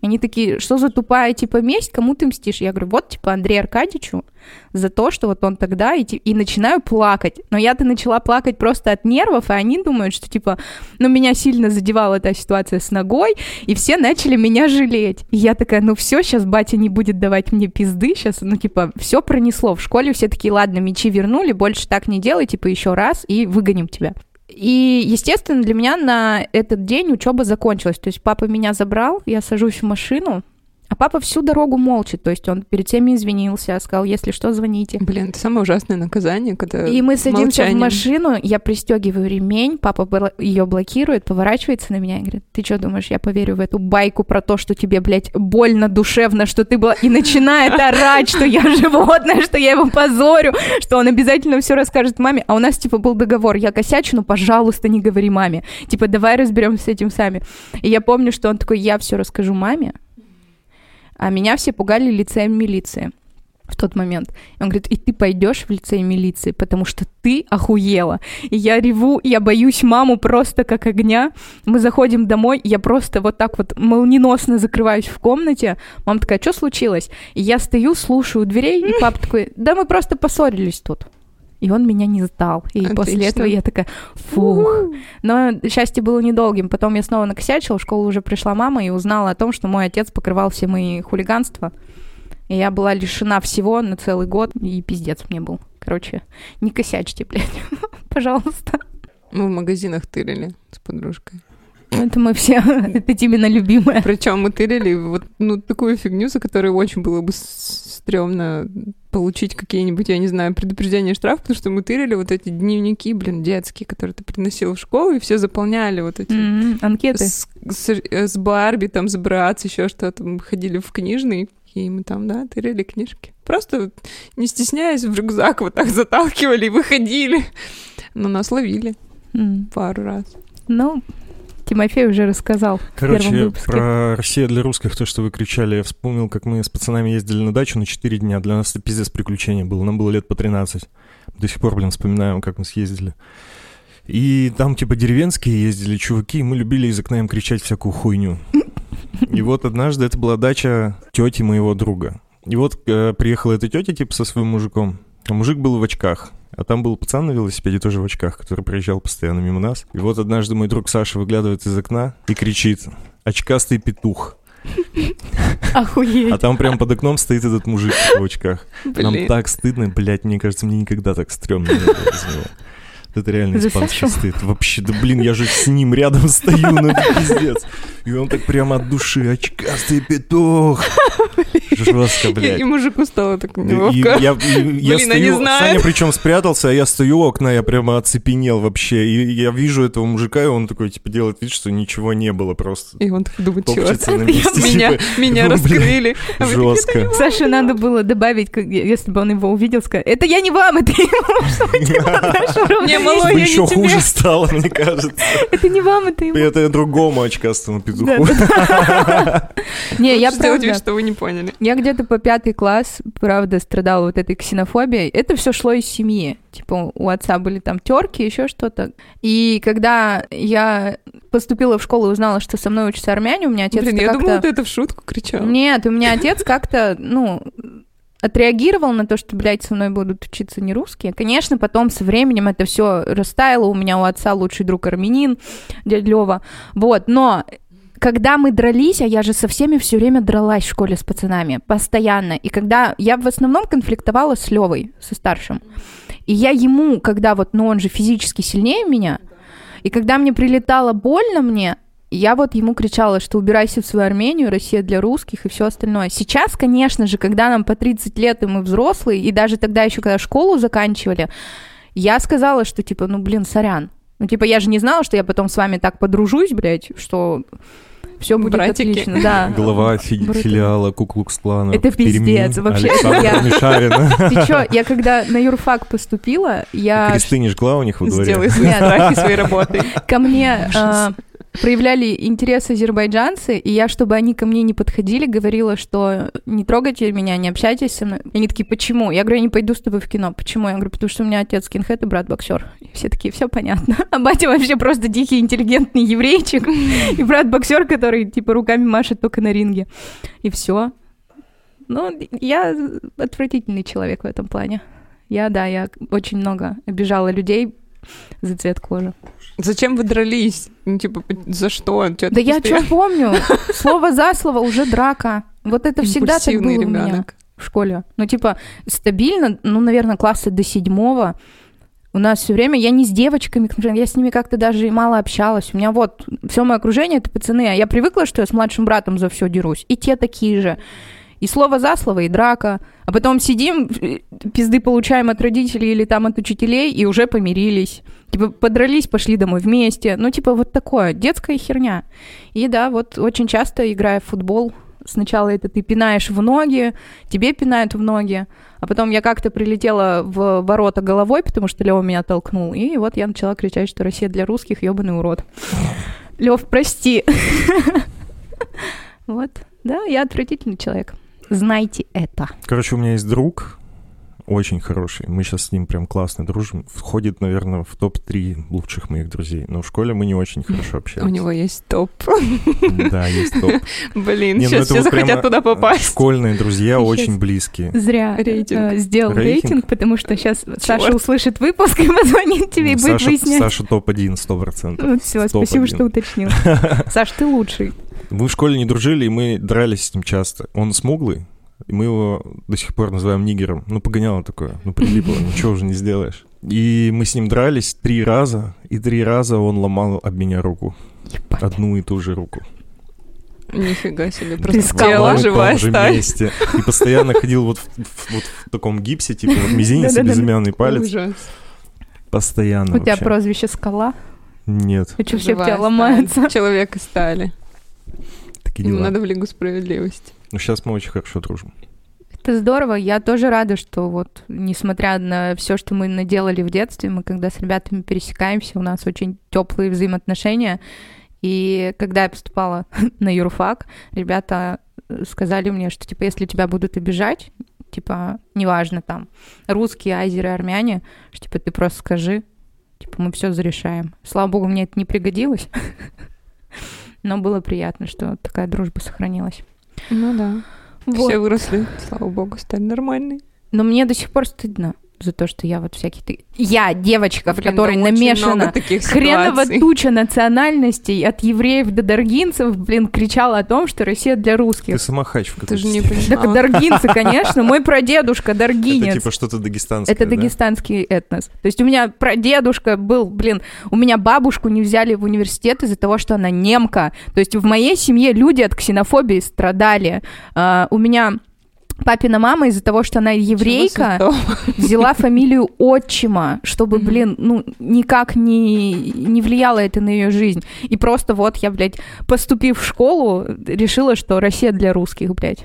Они такие, что за тупая, типа, месть, кому ты мстишь? Я говорю, вот, типа, Андрею Аркадьевичу за то, что вот он тогда, и, и начинаю плакать. Но я-то начала плакать просто от нервов, и они думают, что, типа, ну, меня сильно задевала эта ситуация с ногой, и все начали меня жалеть. И я такая, ну, все, сейчас батя не будет давать мне пизды, сейчас, ну, типа, все пронесло. В школе все такие, ладно, мечи вернули, больше так не делай, типа, еще раз, и выгоним тебя. И, естественно, для меня на этот день учеба закончилась. То есть папа меня забрал, я сажусь в машину, а папа всю дорогу молчит, то есть он перед всеми извинился, сказал, если что, звоните. Блин, это самое ужасное наказание, когда И мы садимся молчанием. в машину, я пристегиваю ремень, папа ее блокирует, поворачивается на меня и говорит, ты что думаешь, я поверю в эту байку про то, что тебе, блядь, больно душевно, что ты была... И начинает орать, что я животное, что я его позорю, что он обязательно все расскажет маме. А у нас, типа, был договор, я косячу, ну, пожалуйста, не говори маме. Типа, давай разберемся с этим сами. И я помню, что он такой, я все расскажу маме, а меня все пугали лицеем милиции в тот момент. И он говорит, и ты пойдешь в лицей милиции, потому что ты охуела. И я реву, я боюсь маму просто как огня. Мы заходим домой, я просто вот так вот молниеносно закрываюсь в комнате. Мама такая, что случилось? И я стою, слушаю дверей, и папа такой, да мы просто поссорились тут. И он меня не сдал. И Отлично. после этого я такая, фух. Но счастье было недолгим. Потом я снова накосячила, в школу уже пришла мама и узнала о том, что мой отец покрывал все мои хулиганства. И я была лишена всего на целый год, и пиздец мне был. Короче, не косячьте, блядь, пожалуйста. Мы в магазинах тырили с подружкой. Это мы все, это именно любимое. Причем мы тырили вот ну, такую фигню, за которую очень было бы стрёмно получить какие-нибудь, я не знаю, предупреждения штраф, потому что мы тырили вот эти дневники, блин, детские, которые ты приносил в школу, и все заполняли вот эти М, Анкеты. с, с- с Барби, там, с Братс, еще что-то. Мы ходили в книжный, и мы там, да, тырили книжки. Просто не стесняясь, в рюкзак вот так заталкивали и выходили. Но нас ловили М. пару раз. Ну, Тимофей уже рассказал Короче, про «Россия для русских», то, что вы кричали, я вспомнил, как мы с пацанами ездили на дачу на 4 дня. Для нас это пиздец приключение было. Нам было лет по 13. До сих пор, блин, вспоминаем, как мы съездили. И там, типа, деревенские ездили чуваки, и мы любили из окна им кричать всякую хуйню. И вот однажды это была дача тети моего друга. И вот э, приехала эта тетя, типа, со своим мужиком. А мужик был в очках. А там был пацан на велосипеде тоже в очках, который проезжал постоянно мимо нас. И вот однажды мой друг Саша выглядывает из окна и кричит «Очкастый петух». Охуеть. А там прям под окном стоит этот мужик в очках. Нам Блин. так стыдно, блядь, мне кажется, мне никогда так стрёмно не было. Это реально испанский Сашу? стыд. Вообще, да блин, я же с ним рядом стою, ну это пиздец. И он так прямо от души, очкастый петух. Жестко, И, блядь. и мужику стало так И- и неловко. я, и я Блин, они стою, знают. Саня причем спрятался, а я стою у окна, я прямо оцепенел вообще. И я вижу этого мужика, и он такой, типа, делает вид, что ничего не было просто. И он так думает, месте, меня, типа, меня ну, раскрыли. А вы Жестко. Саше надо было добавить, если бы он его увидел, сказать, это я не вам, это ему, чтобы типа, знаешь, малой, Бы еще тебе. хуже стало, мне кажется. Это не вам, это ему. это другому очкастому петуху. Не, я правда... что вы не поняли. Я где-то по пятый класс, правда, страдала вот этой ксенофобией. Это все шло из семьи. Типа у отца были там терки, еще что-то. И когда я поступила в школу и узнала, что со мной учатся армяне, у меня отец Блин, я думала, ты это в шутку кричал. Нет, у меня отец как-то, ну, отреагировал на то, что, блядь, со мной будут учиться не русские. Конечно, потом со временем это все растаяло. У меня у отца лучший друг армянин, дядя Лева. Вот, но когда мы дрались, а я же со всеми все время дралась в школе с пацанами, постоянно. И когда я в основном конфликтовала с Левой, со старшим. И я ему, когда вот, ну он же физически сильнее меня, и когда мне прилетало больно мне, я вот ему кричала, что убирайся в свою Армению, Россия для русских и все остальное. Сейчас, конечно же, когда нам по 30 лет, и мы взрослые, и даже тогда еще, когда школу заканчивали, я сказала, что типа, ну блин, сорян. Ну типа, я же не знала, что я потом с вами так подружусь, блядь, что все будет Братики. отлично. Да. Глава фи- филиала Куклукс-клана Это в Перми, пиздец, вообще. Я-. Ты чё, я когда на юрфак поступила, я... Не жгла у них во дворе. Сделай свои страхи своей работой. ко мне а, проявляли интерес азербайджанцы, и я, чтобы они ко мне не подходили, говорила, что не трогайте меня, не общайтесь со мной. И они такие, почему? Я говорю, я не пойду с тобой в кино. Почему? Я говорю, потому что у меня отец скинхед и брат боксер. И все такие, все понятно. А батя вообще просто дикий интеллигентный еврейчик. И брат боксер, который типа руками машет только на ринге. И все. Ну, я отвратительный человек в этом плане. Я, да, я очень много обижала людей за цвет кожи. Зачем вы дрались? Ну, типа, за что? Чё Да я что помню? Слово за слово уже драка. Вот это всегда так было Импульсивный у меня ребенок. в школе. Ну, типа, стабильно, ну, наверное, класса до седьмого. У нас все время, я не с девочками, я с ними как-то даже и мало общалась. У меня вот все мое окружение это пацаны, а я привыкла, что я с младшим братом за все дерусь. И те такие же. И слово за слово, и драка. А потом сидим, пизды получаем от родителей или там от учителей, и уже помирились. Типа подрались, пошли домой вместе. Ну, типа вот такое, детская херня. И да, вот очень часто, играя в футбол, сначала это ты пинаешь в ноги, тебе пинают в ноги, а потом я как-то прилетела в ворота головой, потому что Лева меня толкнул, и вот я начала кричать, что Россия для русских, ебаный урод. Лев, прости. Вот, да, я отвратительный человек. Знайте это. Короче, у меня есть друг, очень хороший. Мы сейчас с ним прям классно дружим. Входит, наверное, в топ-3 лучших моих друзей. Но в школе мы не очень хорошо общались. У него есть топ. Да, есть топ. Блин, Не, сейчас все захотят туда попасть. Школьные друзья очень близкие. Зря Рейтинг. э, сделал Рейтинг? рейтинг, потому что сейчас Саша услышит выпуск и позвонит тебе и Ну, будет Саша, выяснять. Саша топ-1, 100%. Вот все, спасибо, что уточнил. Саш, ты лучший. Мы в школе не дружили, и мы дрались с ним часто. Он смуглый, и мы его до сих пор называем нигером. Ну, погоняло такое, ну, прилипло, ничего уже не сделаешь. И мы с ним дрались три раза, и три раза он ломал об меня руку. Ебать. Одну и ту же руку. Нифига себе, просто скала. и живая же сталь. месте. И постоянно ходил вот в, в- вот в таком гипсе, типа вот мизинец и безымянный палец. Ужас. Постоянно У тебя вообще. прозвище Скала? Нет, А что все тебя ломаются? Человек из стали. Такие Ему дела. надо в Лигу справедливости. Ну, сейчас мы очень хорошо дружим. Это здорово. Я тоже рада, что вот, несмотря на все, что мы наделали в детстве, мы когда с ребятами пересекаемся, у нас очень теплые взаимоотношения. И когда я поступала на юрфак, ребята э, сказали мне, что типа если тебя будут обижать, типа неважно там русские, азеры, армяне, что типа ты просто скажи, Типа мы все зарешаем. Слава богу, мне это не пригодилось. Но было приятно, что такая дружба сохранилась. Ну да. Вот. Все выросли, слава богу, стали нормальные. Но мне до сих пор стыдно за то, что я вот всякие... ты- Я девочка, в Блин, которой да намешана таких хреново ситуаций. туча национальностей, от евреев до даргинцев, блин, кричала о том, что Россия для Ты русских. самохач в Ты какой-то же не. Так даргинцы, конечно. Мой прадедушка даргинец. Это типа что-то дагестанское, Это да? дагестанский этнос. То есть у меня прадедушка был, блин, у меня бабушку не взяли в университет из-за того, что она немка. То есть в моей семье люди от ксенофобии страдали. А, у меня папина мама из-за того, что она еврейка, взяла фамилию отчима, чтобы, блин, ну, никак не, не влияло это на ее жизнь. И просто вот я, блядь, поступив в школу, решила, что Россия для русских, блядь.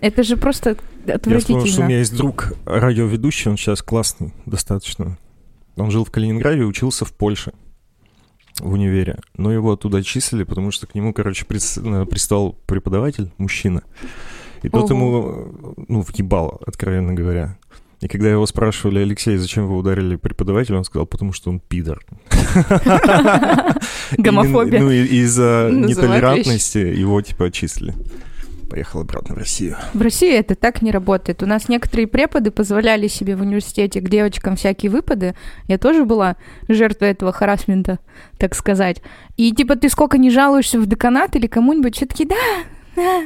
Это же просто Я вспомнил, что у отвратительно. меня есть друг радиоведущий, он сейчас классный достаточно. Он жил в Калининграде и учился в Польше в универе. Но его оттуда числили, потому что к нему, короче, прис- э, пристал преподаватель, мужчина. И тот Ого. ему, ну, въебало, откровенно говоря. И когда его спрашивали, Алексей, зачем вы ударили преподавателя, он сказал, потому что он пидор. Гомофобия. Ну, из-за нетолерантности его, типа, отчислили. Поехал обратно в Россию. В России это так не работает. У нас некоторые преподы позволяли себе в университете к девочкам всякие выпады. Я тоже была жертвой этого харасмента, так сказать. И типа ты сколько не жалуешься в деканат или кому-нибудь, все таки да, да,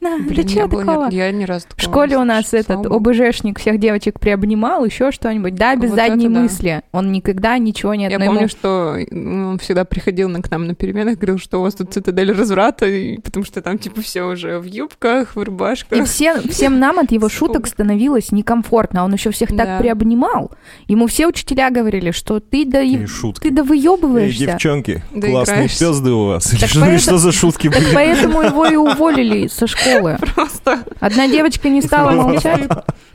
да, Блин, да чего было ни- такого? Я ни разу В такого школе у нас этот. ОБЖшник всех девочек приобнимал, еще что-нибудь. Да, без Вот задней это да. мысли. Он никогда ничего не Я ему- помню, что ну, он всегда приходил на- к нам на переменах, говорил, что у вас тут цитадель разврата, и- потому что там типа все уже в юбках, в И рубашках. все, всем нам от его шуток становилось некомфортно. а Он еще всех так Да. приобнимал. Ему все учителя говорили, что ты да, И шутки. ты да Эй, выебываешься. девчонки, Да классные пезды у вас. Так что, поэтому- что за шутки Так были? поэтому его и уволили со школы. Просто Одна девочка не стала молчать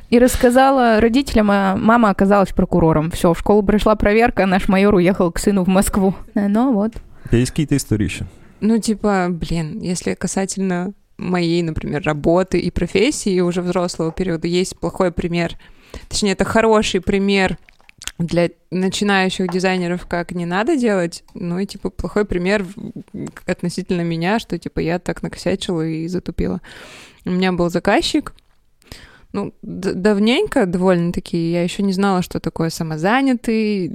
и рассказала родителям, а мама оказалась прокурором. Все, в школу пришла проверка, наш майор уехал к сыну в Москву. Ну вот. Есть какие-то истории еще? Ну, типа, блин, если касательно моей, например, работы и профессии уже взрослого периода, есть плохой пример. Точнее, это хороший пример для начинающих дизайнеров, как не надо делать, ну и, типа, плохой пример относительно меня, что, типа, я так накосячила и затупила. У меня был заказчик, ну, давненько довольно-таки, я еще не знала, что такое самозанятый,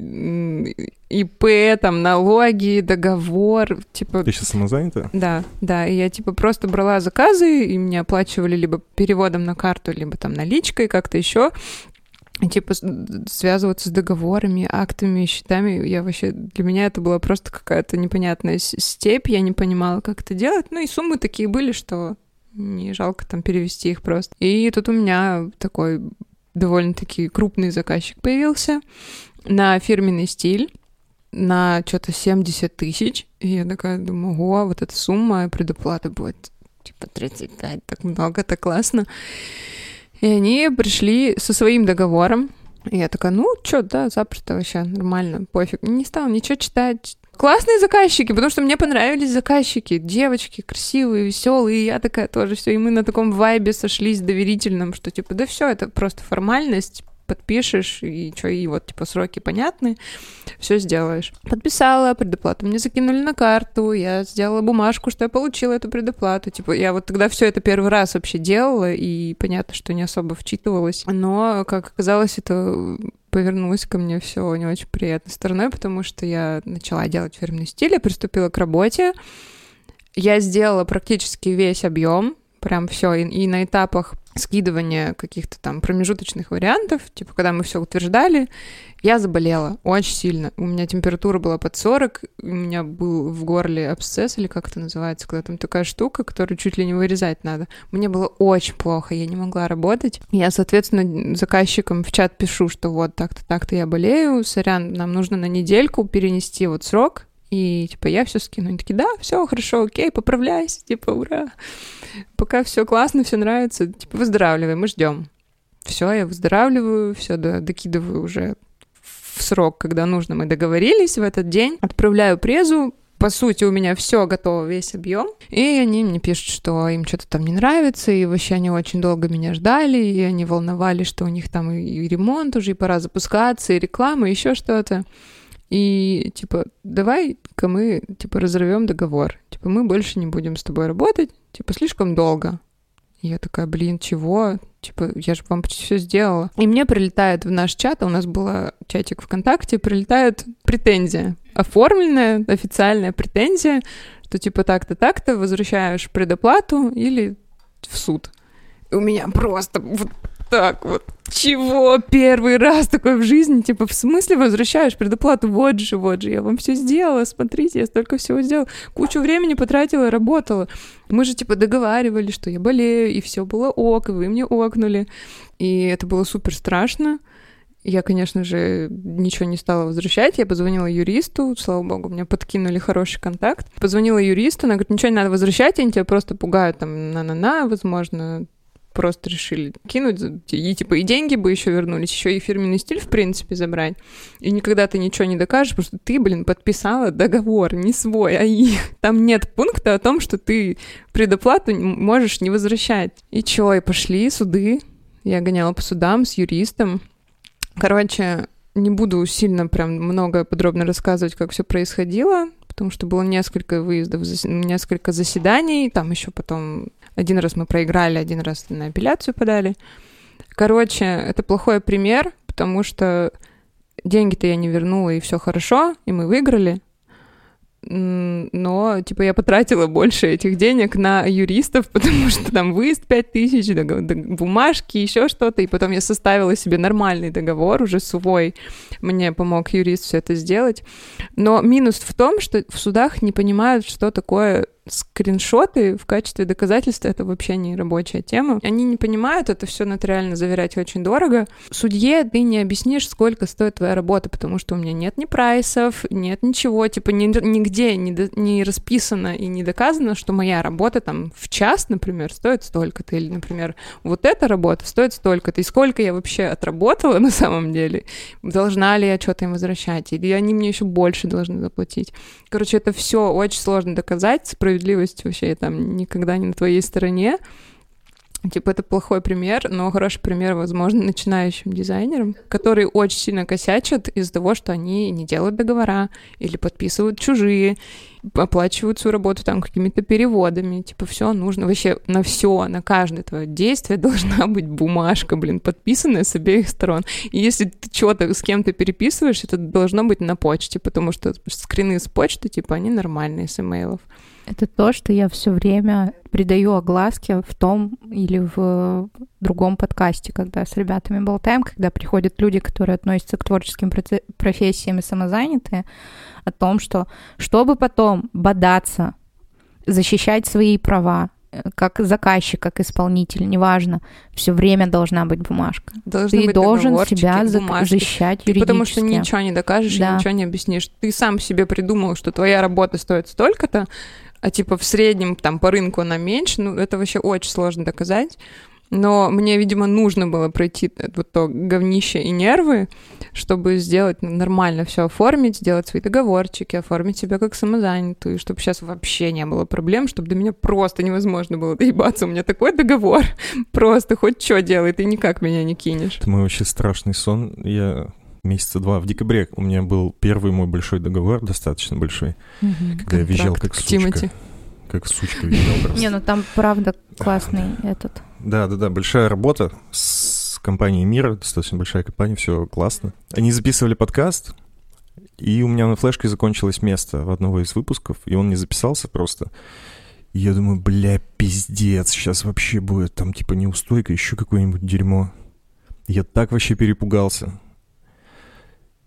ИП, там, налоги, договор, типа, Ты сейчас самозанята? да, да, и я типа просто брала заказы, и мне оплачивали либо переводом на карту, либо там наличкой, как-то еще. Типа связываться с договорами, актами, счетами, я вообще, для меня это была просто какая-то непонятная степь, я не понимала, как это делать. Ну и суммы такие были, что не жалко там перевести их просто. И тут у меня такой довольно-таки крупный заказчик появился на фирменный стиль на что-то 70 тысяч. И я такая думаю, ого, вот эта сумма предоплата будет типа 35, так много, так классно. И они пришли со своим договором. И я такая, ну, что, да, запросто вообще, нормально, пофиг. Не стала ничего читать. Классные заказчики, потому что мне понравились заказчики, девочки красивые, веселые, и я такая тоже все, и мы на таком вайбе сошлись доверительном, что типа, да все, это просто формальность, подпишешь, и что, и вот, типа, сроки понятны, все сделаешь. Подписала, предоплату мне закинули на карту, я сделала бумажку, что я получила эту предоплату. Типа, я вот тогда все это первый раз вообще делала, и понятно, что не особо вчитывалась. Но, как оказалось, это повернулось ко мне все не очень приятной стороной, потому что я начала делать фирменный стиль, я приступила к работе, я сделала практически весь объем, прям все, и, и на этапах скидывания каких-то там промежуточных вариантов, типа, когда мы все утверждали, я заболела очень сильно. У меня температура была под 40, у меня был в горле абсцесс, или как это называется, когда там такая штука, которую чуть ли не вырезать надо. Мне было очень плохо, я не могла работать. Я, соответственно, заказчикам в чат пишу, что вот так-то, так-то я болею, сорян, нам нужно на недельку перенести вот срок, и типа я все скину. Они такие, да, все хорошо, окей, поправляйся, типа, ура. Пока все классно, все нравится, типа, выздоравливай, мы ждем. Все, я выздоравливаю, все докидываю уже в срок, когда нужно. Мы договорились в этот день. Отправляю презу, по сути, у меня все готово, весь объем. И они мне пишут, что им что-то там не нравится, и вообще они очень долго меня ждали, и они волновались, что у них там и ремонт уже, и пора запускаться, и реклама, и еще что-то. И типа, давай-ка мы типа разорвем договор. Типа, мы больше не будем с тобой работать, типа, слишком долго. И я такая, блин, чего? Типа, я же вам почти все сделала. И мне прилетает в наш чат, а у нас был чатик ВКонтакте, прилетает претензия. Оформленная, официальная претензия, что типа так-то, так-то возвращаешь предоплату или в суд. И у меня просто вот так вот. Чего? Первый раз такой в жизни? Типа, в смысле возвращаешь предоплату? Вот же, вот же, я вам все сделала, смотрите, я столько всего сделала. Кучу времени потратила, работала. Мы же, типа, договаривались, что я болею, и все было ок, и вы мне окнули. И это было супер страшно. Я, конечно же, ничего не стала возвращать. Я позвонила юристу, слава богу, мне подкинули хороший контакт. Позвонила юристу, она говорит, ничего не надо возвращать, они тебя просто пугают, там, на-на-на, возможно, просто решили кинуть, и типа и деньги бы еще вернулись, еще и фирменный стиль, в принципе, забрать. И никогда ты ничего не докажешь, потому что ты, блин, подписала договор, не свой, а их. Там нет пункта о том, что ты предоплату можешь не возвращать. И чё, и пошли суды. Я гоняла по судам с юристом. Короче, не буду сильно прям много подробно рассказывать, как все происходило, потому что было несколько выездов, несколько заседаний, там еще потом один раз мы проиграли, один раз на апелляцию подали. Короче, это плохой пример, потому что деньги-то я не вернула, и все хорошо, и мы выиграли. Но, типа, я потратила больше этих денег на юристов, потому что там выезд 5 тысяч, бумажки, еще что-то, и потом я составила себе нормальный договор уже свой. Мне помог юрист все это сделать. Но минус в том, что в судах не понимают, что такое скриншоты в качестве доказательства это вообще не рабочая тема. Они не понимают, это все нотариально заверять очень дорого. Судье ты не объяснишь, сколько стоит твоя работа, потому что у меня нет ни прайсов, нет ничего, типа ни, нигде не, до, не расписано и не доказано, что моя работа там в час, например, стоит столько-то, или, например, вот эта работа стоит столько-то, и сколько я вообще отработала на самом деле, должна ли я что-то им возвращать, или они мне еще больше должны заплатить. Короче, это все очень сложно доказать, справедливо справедливость вообще там никогда не на твоей стороне. Типа, это плохой пример, но хороший пример, возможно, начинающим дизайнерам, которые очень сильно косячат из-за того, что они не делают договора или подписывают чужие, оплачивают свою работу там какими-то переводами. Типа, все нужно вообще на все, на каждое твое действие должна быть бумажка, блин, подписанная с обеих сторон. И если ты что-то с кем-то переписываешь, это должно быть на почте, потому что скрины с почты, типа, они нормальные с имейлов. Это то, что я все время придаю огласке в том или в другом подкасте, когда с ребятами болтаем, когда приходят люди, которые относятся к творческим профессиям и самозанятые, о том, что чтобы потом бодаться, защищать свои права, э, как заказчик, как исполнитель, неважно, все время должна быть бумажка. Должны ты быть должен себя защищать юридически. Потому что ничего не докажешь да. и ничего не объяснишь. Ты сам себе придумал, что твоя работа стоит столько-то, а типа в среднем там по рынку она меньше, ну это вообще очень сложно доказать. Но мне, видимо, нужно было пройти вот то говнище и нервы, чтобы сделать ну, нормально все оформить, сделать свои договорчики, оформить себя как самозанятую, чтобы сейчас вообще не было проблем, чтобы до меня просто невозможно было доебаться. У меня такой договор, просто хоть что делай, ты никак меня не кинешь. Это мой вообще страшный сон. Я месяца два в декабре у меня был первый мой большой договор, достаточно большой, угу. когда я визжал как сучка. Тимати. Как сучка визжал Не, ну там правда классный этот. Да, да, да, большая работа с компанией Мира, достаточно большая компания, все классно. Они записывали подкаст, и у меня на флешке закончилось место в одного из выпусков, и он не записался просто. И я думаю, бля, пиздец, сейчас вообще будет там типа неустойка, еще какое-нибудь дерьмо. Я так вообще перепугался.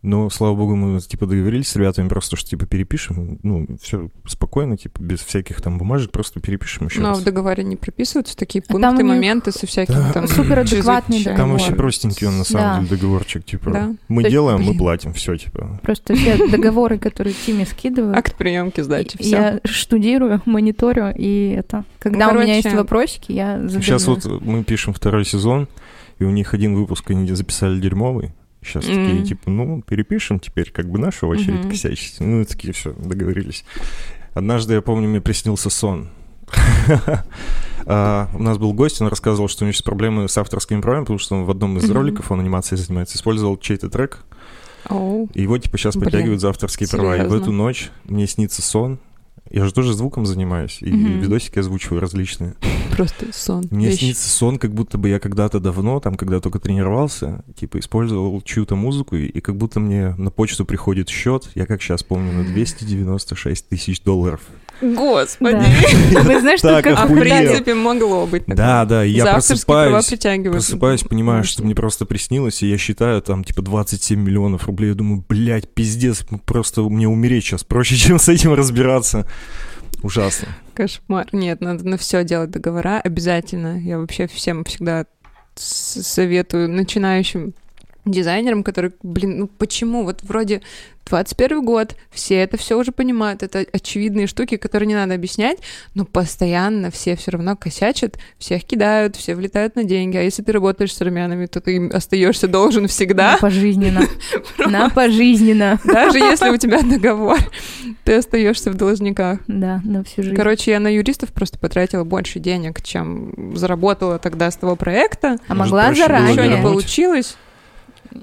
Но, слава богу, мы, типа, договорились с ребятами просто, что, типа, перепишем, ну, все спокойно, типа, без всяких там бумажек, просто перепишем еще Но раз. в договоре не прописываются такие а пункты, моменты со всяким да. там... Супер адекватный договор. Там вообще простенький он, на самом да. деле, договорчик, типа, да. мы То делаем, блин. мы платим, все, типа. Просто все договоры, которые Тиме скидывают... Акт приемки сдачи, все. Я штудирую, мониторю, и это... Когда у меня есть вопросики, я задаю. Сейчас вот мы пишем второй сезон, и у них один выпуск они записали дерьмовый, Сейчас Мгм. такие, типа, ну, перепишем теперь, как бы наша очередь Мгм. косячить. Ну, и такие, все, договорились. Однажды, я помню, мне приснился сон. А, У нас был гость, он рассказывал, что у него сейчас проблемы с авторскими правами, потому что он в одном из роликов, он анимацией занимается, использовал чей-то трек, и его, типа, сейчас подтягивают за авторские права. И в эту ночь мне снится сон. Я же тоже звуком занимаюсь, и Мгм. видосики озвучиваю различные. Просто сон. Мне Вещь. снится сон, как будто бы я когда-то давно, там, когда только тренировался, типа, использовал чью-то музыку, и, и как будто мне на почту приходит счет, я как сейчас помню, на 296 тысяч долларов. Господи. Да. Вы знаете, что Так как А в принципе могло быть такое. Да, да, я просыпаюсь, просыпаюсь, понимаю, что мне просто приснилось, и я считаю там, типа, 27 миллионов рублей. Я думаю, блядь, пиздец, просто мне умереть сейчас проще, чем с этим разбираться. Ужасно. Кошмар. Нет, надо на все делать договора обязательно. Я вообще всем всегда советую начинающим дизайнерам, которые, блин, ну почему? Вот вроде 21 год, все это все уже понимают, это очевидные штуки, которые не надо объяснять, но постоянно все все равно косячат, всех кидают, все влетают на деньги, а если ты работаешь с армянами, то ты им остаешься должен На всегда, пожизненно. На пожизненно. даже если у тебя договор, ты остаешься в должниках. Да, на всю жизнь. Короче, я на юристов просто потратила больше денег, чем заработала тогда с того проекта. а могла было Ничего не заранее. получилось.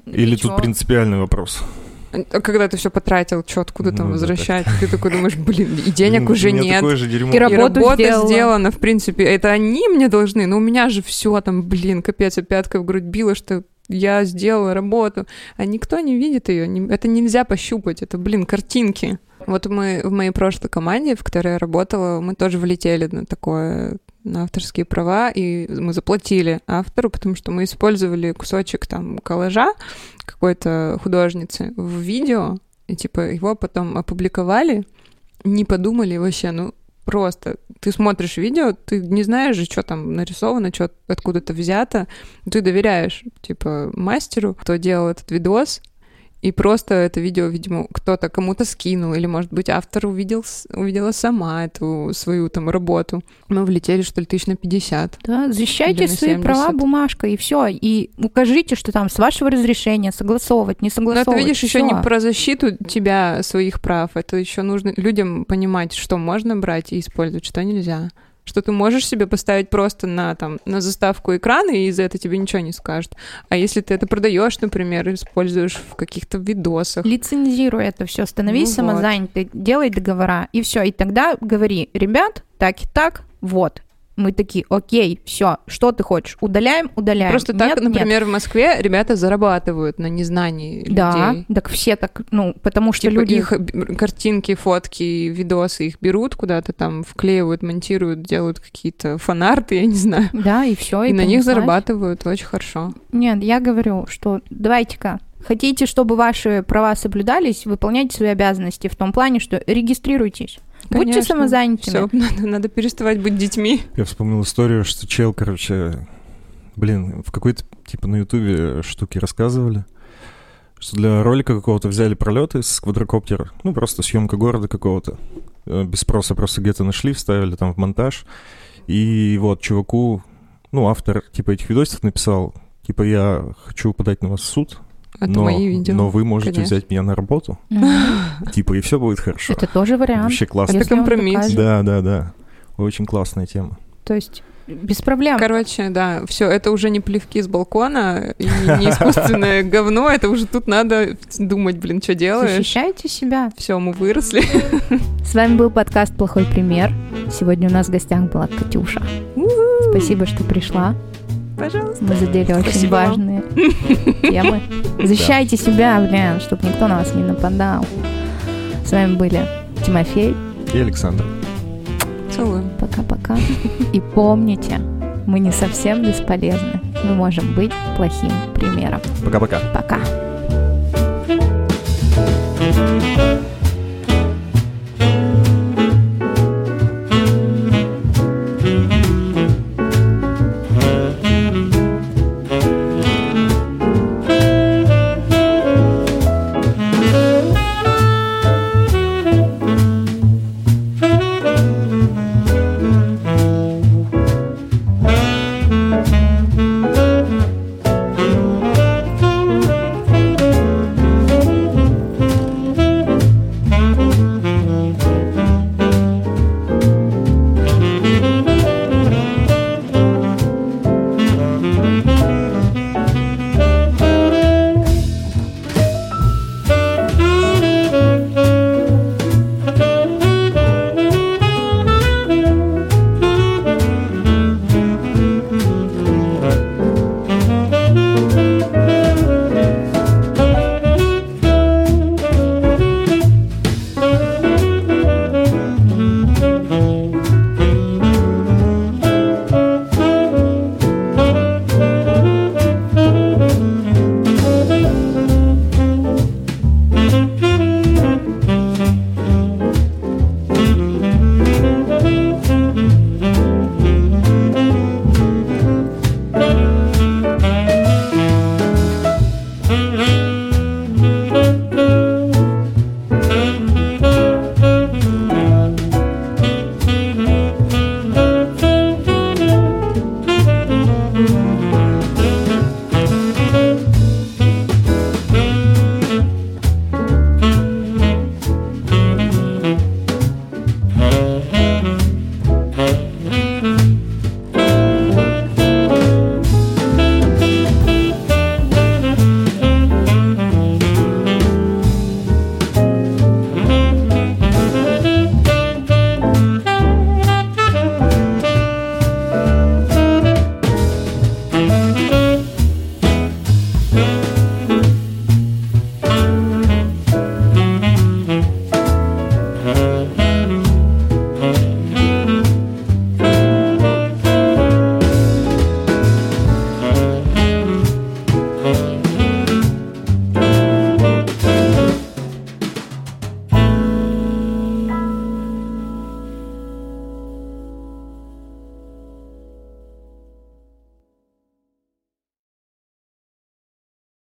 Или Ничего. тут принципиальный вопрос. А когда ты все потратил, что откуда там Ну, да, возвращать? Ты такой думаешь, блин, и денег Блин, уже у меня нет. такое же дерьмо. И И работа сделала. сделана, в принципе. Это они мне должны, но у меня же все там, блин, капец, я пяткой в грудь била, что я сделала работу, а никто не видит ее. Это нельзя пощупать, это, блин, картинки. Вот мы в моей прошлой команде, в которой я работала, мы тоже влетели на такое на авторские права, и мы заплатили автору, потому что мы использовали кусочек там коллажа какой-то художницы в видео, и типа его потом опубликовали, не подумали вообще, ну просто ты смотришь видео, ты не знаешь же, что там нарисовано, что откуда-то взято, ты доверяешь, типа, мастеру, кто делал этот видос, и просто это видео, видимо, кто-то кому-то скинул, или, может быть, автор увидел, увидела сама эту свою там работу. Мы влетели, что ли, тысяч на 50. Да, защищайте свои права 70. бумажкой, и все. И укажите, что там с вашего разрешения согласовывать, не Но согласовывать. это, видишь, еще не про защиту тебя, своих прав. Это еще нужно людям понимать, что можно брать и использовать, что нельзя. Что ты можешь себе поставить просто на, там, на заставку экрана, и за это тебе ничего не скажут. А если ты это продаешь, например, используешь в каких-то видосах, Лицензируй это все, становись Ну вот. самозанятой, делай договора, и все. И тогда говори, ребят, так и так, вот. Мы такие, окей, все, что ты хочешь, удаляем, удаляем. Просто так, Нет, нет. например, в Москве ребята зарабатывают на незнании Да, людей. так все так, ну, потому что Типа люди... их картинки, фотки, видосы их берут куда-то там, вклеивают, монтируют, делают какие-то фанарты, я не знаю. Да, и все. И, на них зарабатывают очень хорошо. Нет, я говорю, что давайте-ка, хотите, чтобы ваши права соблюдались, выполняйте свои обязанности в том плане, что регистрируйтесь. Будьте Конечно. самозанятыми. Все, надо, надо переставать быть детьми. Я вспомнил историю, что чел, короче, блин, в какой-то, типа, на Ютубе штуки рассказывали, что для ролика какого-то взяли пролеты с квадрокоптера, ну, просто съемка города какого-то, э, без спроса просто где-то нашли, вставили там в монтаж, и вот чуваку, ну, автор, типа, этих видосов написал, типа, я хочу подать на вас в суд, Это но, мои видео. но вы можете конечно. взять меня на работу, типа, и все будет хорошо. Это тоже вариант. Вообще классно. Это компромисс. Да, да, да. Очень классная тема. То есть без проблем. Короче, да, все, это уже не плевки с балкона, и не искусственное говно, это уже тут надо думать, блин, что делаешь. Защищайте себя. Все, мы выросли. С вами был подкаст «Плохой пример». Сегодня у нас в гостях была Катюша. Спасибо, что пришла. Пожалуйста. Мы задели очень Спасибо важные темы. Защищайте себя, блин, чтобы никто на вас не нападал. С вами были Тимофей. И Александр. Целую. Пока-пока. И помните, мы не совсем бесполезны. Мы можем быть плохим примером. Пока-пока. Пока.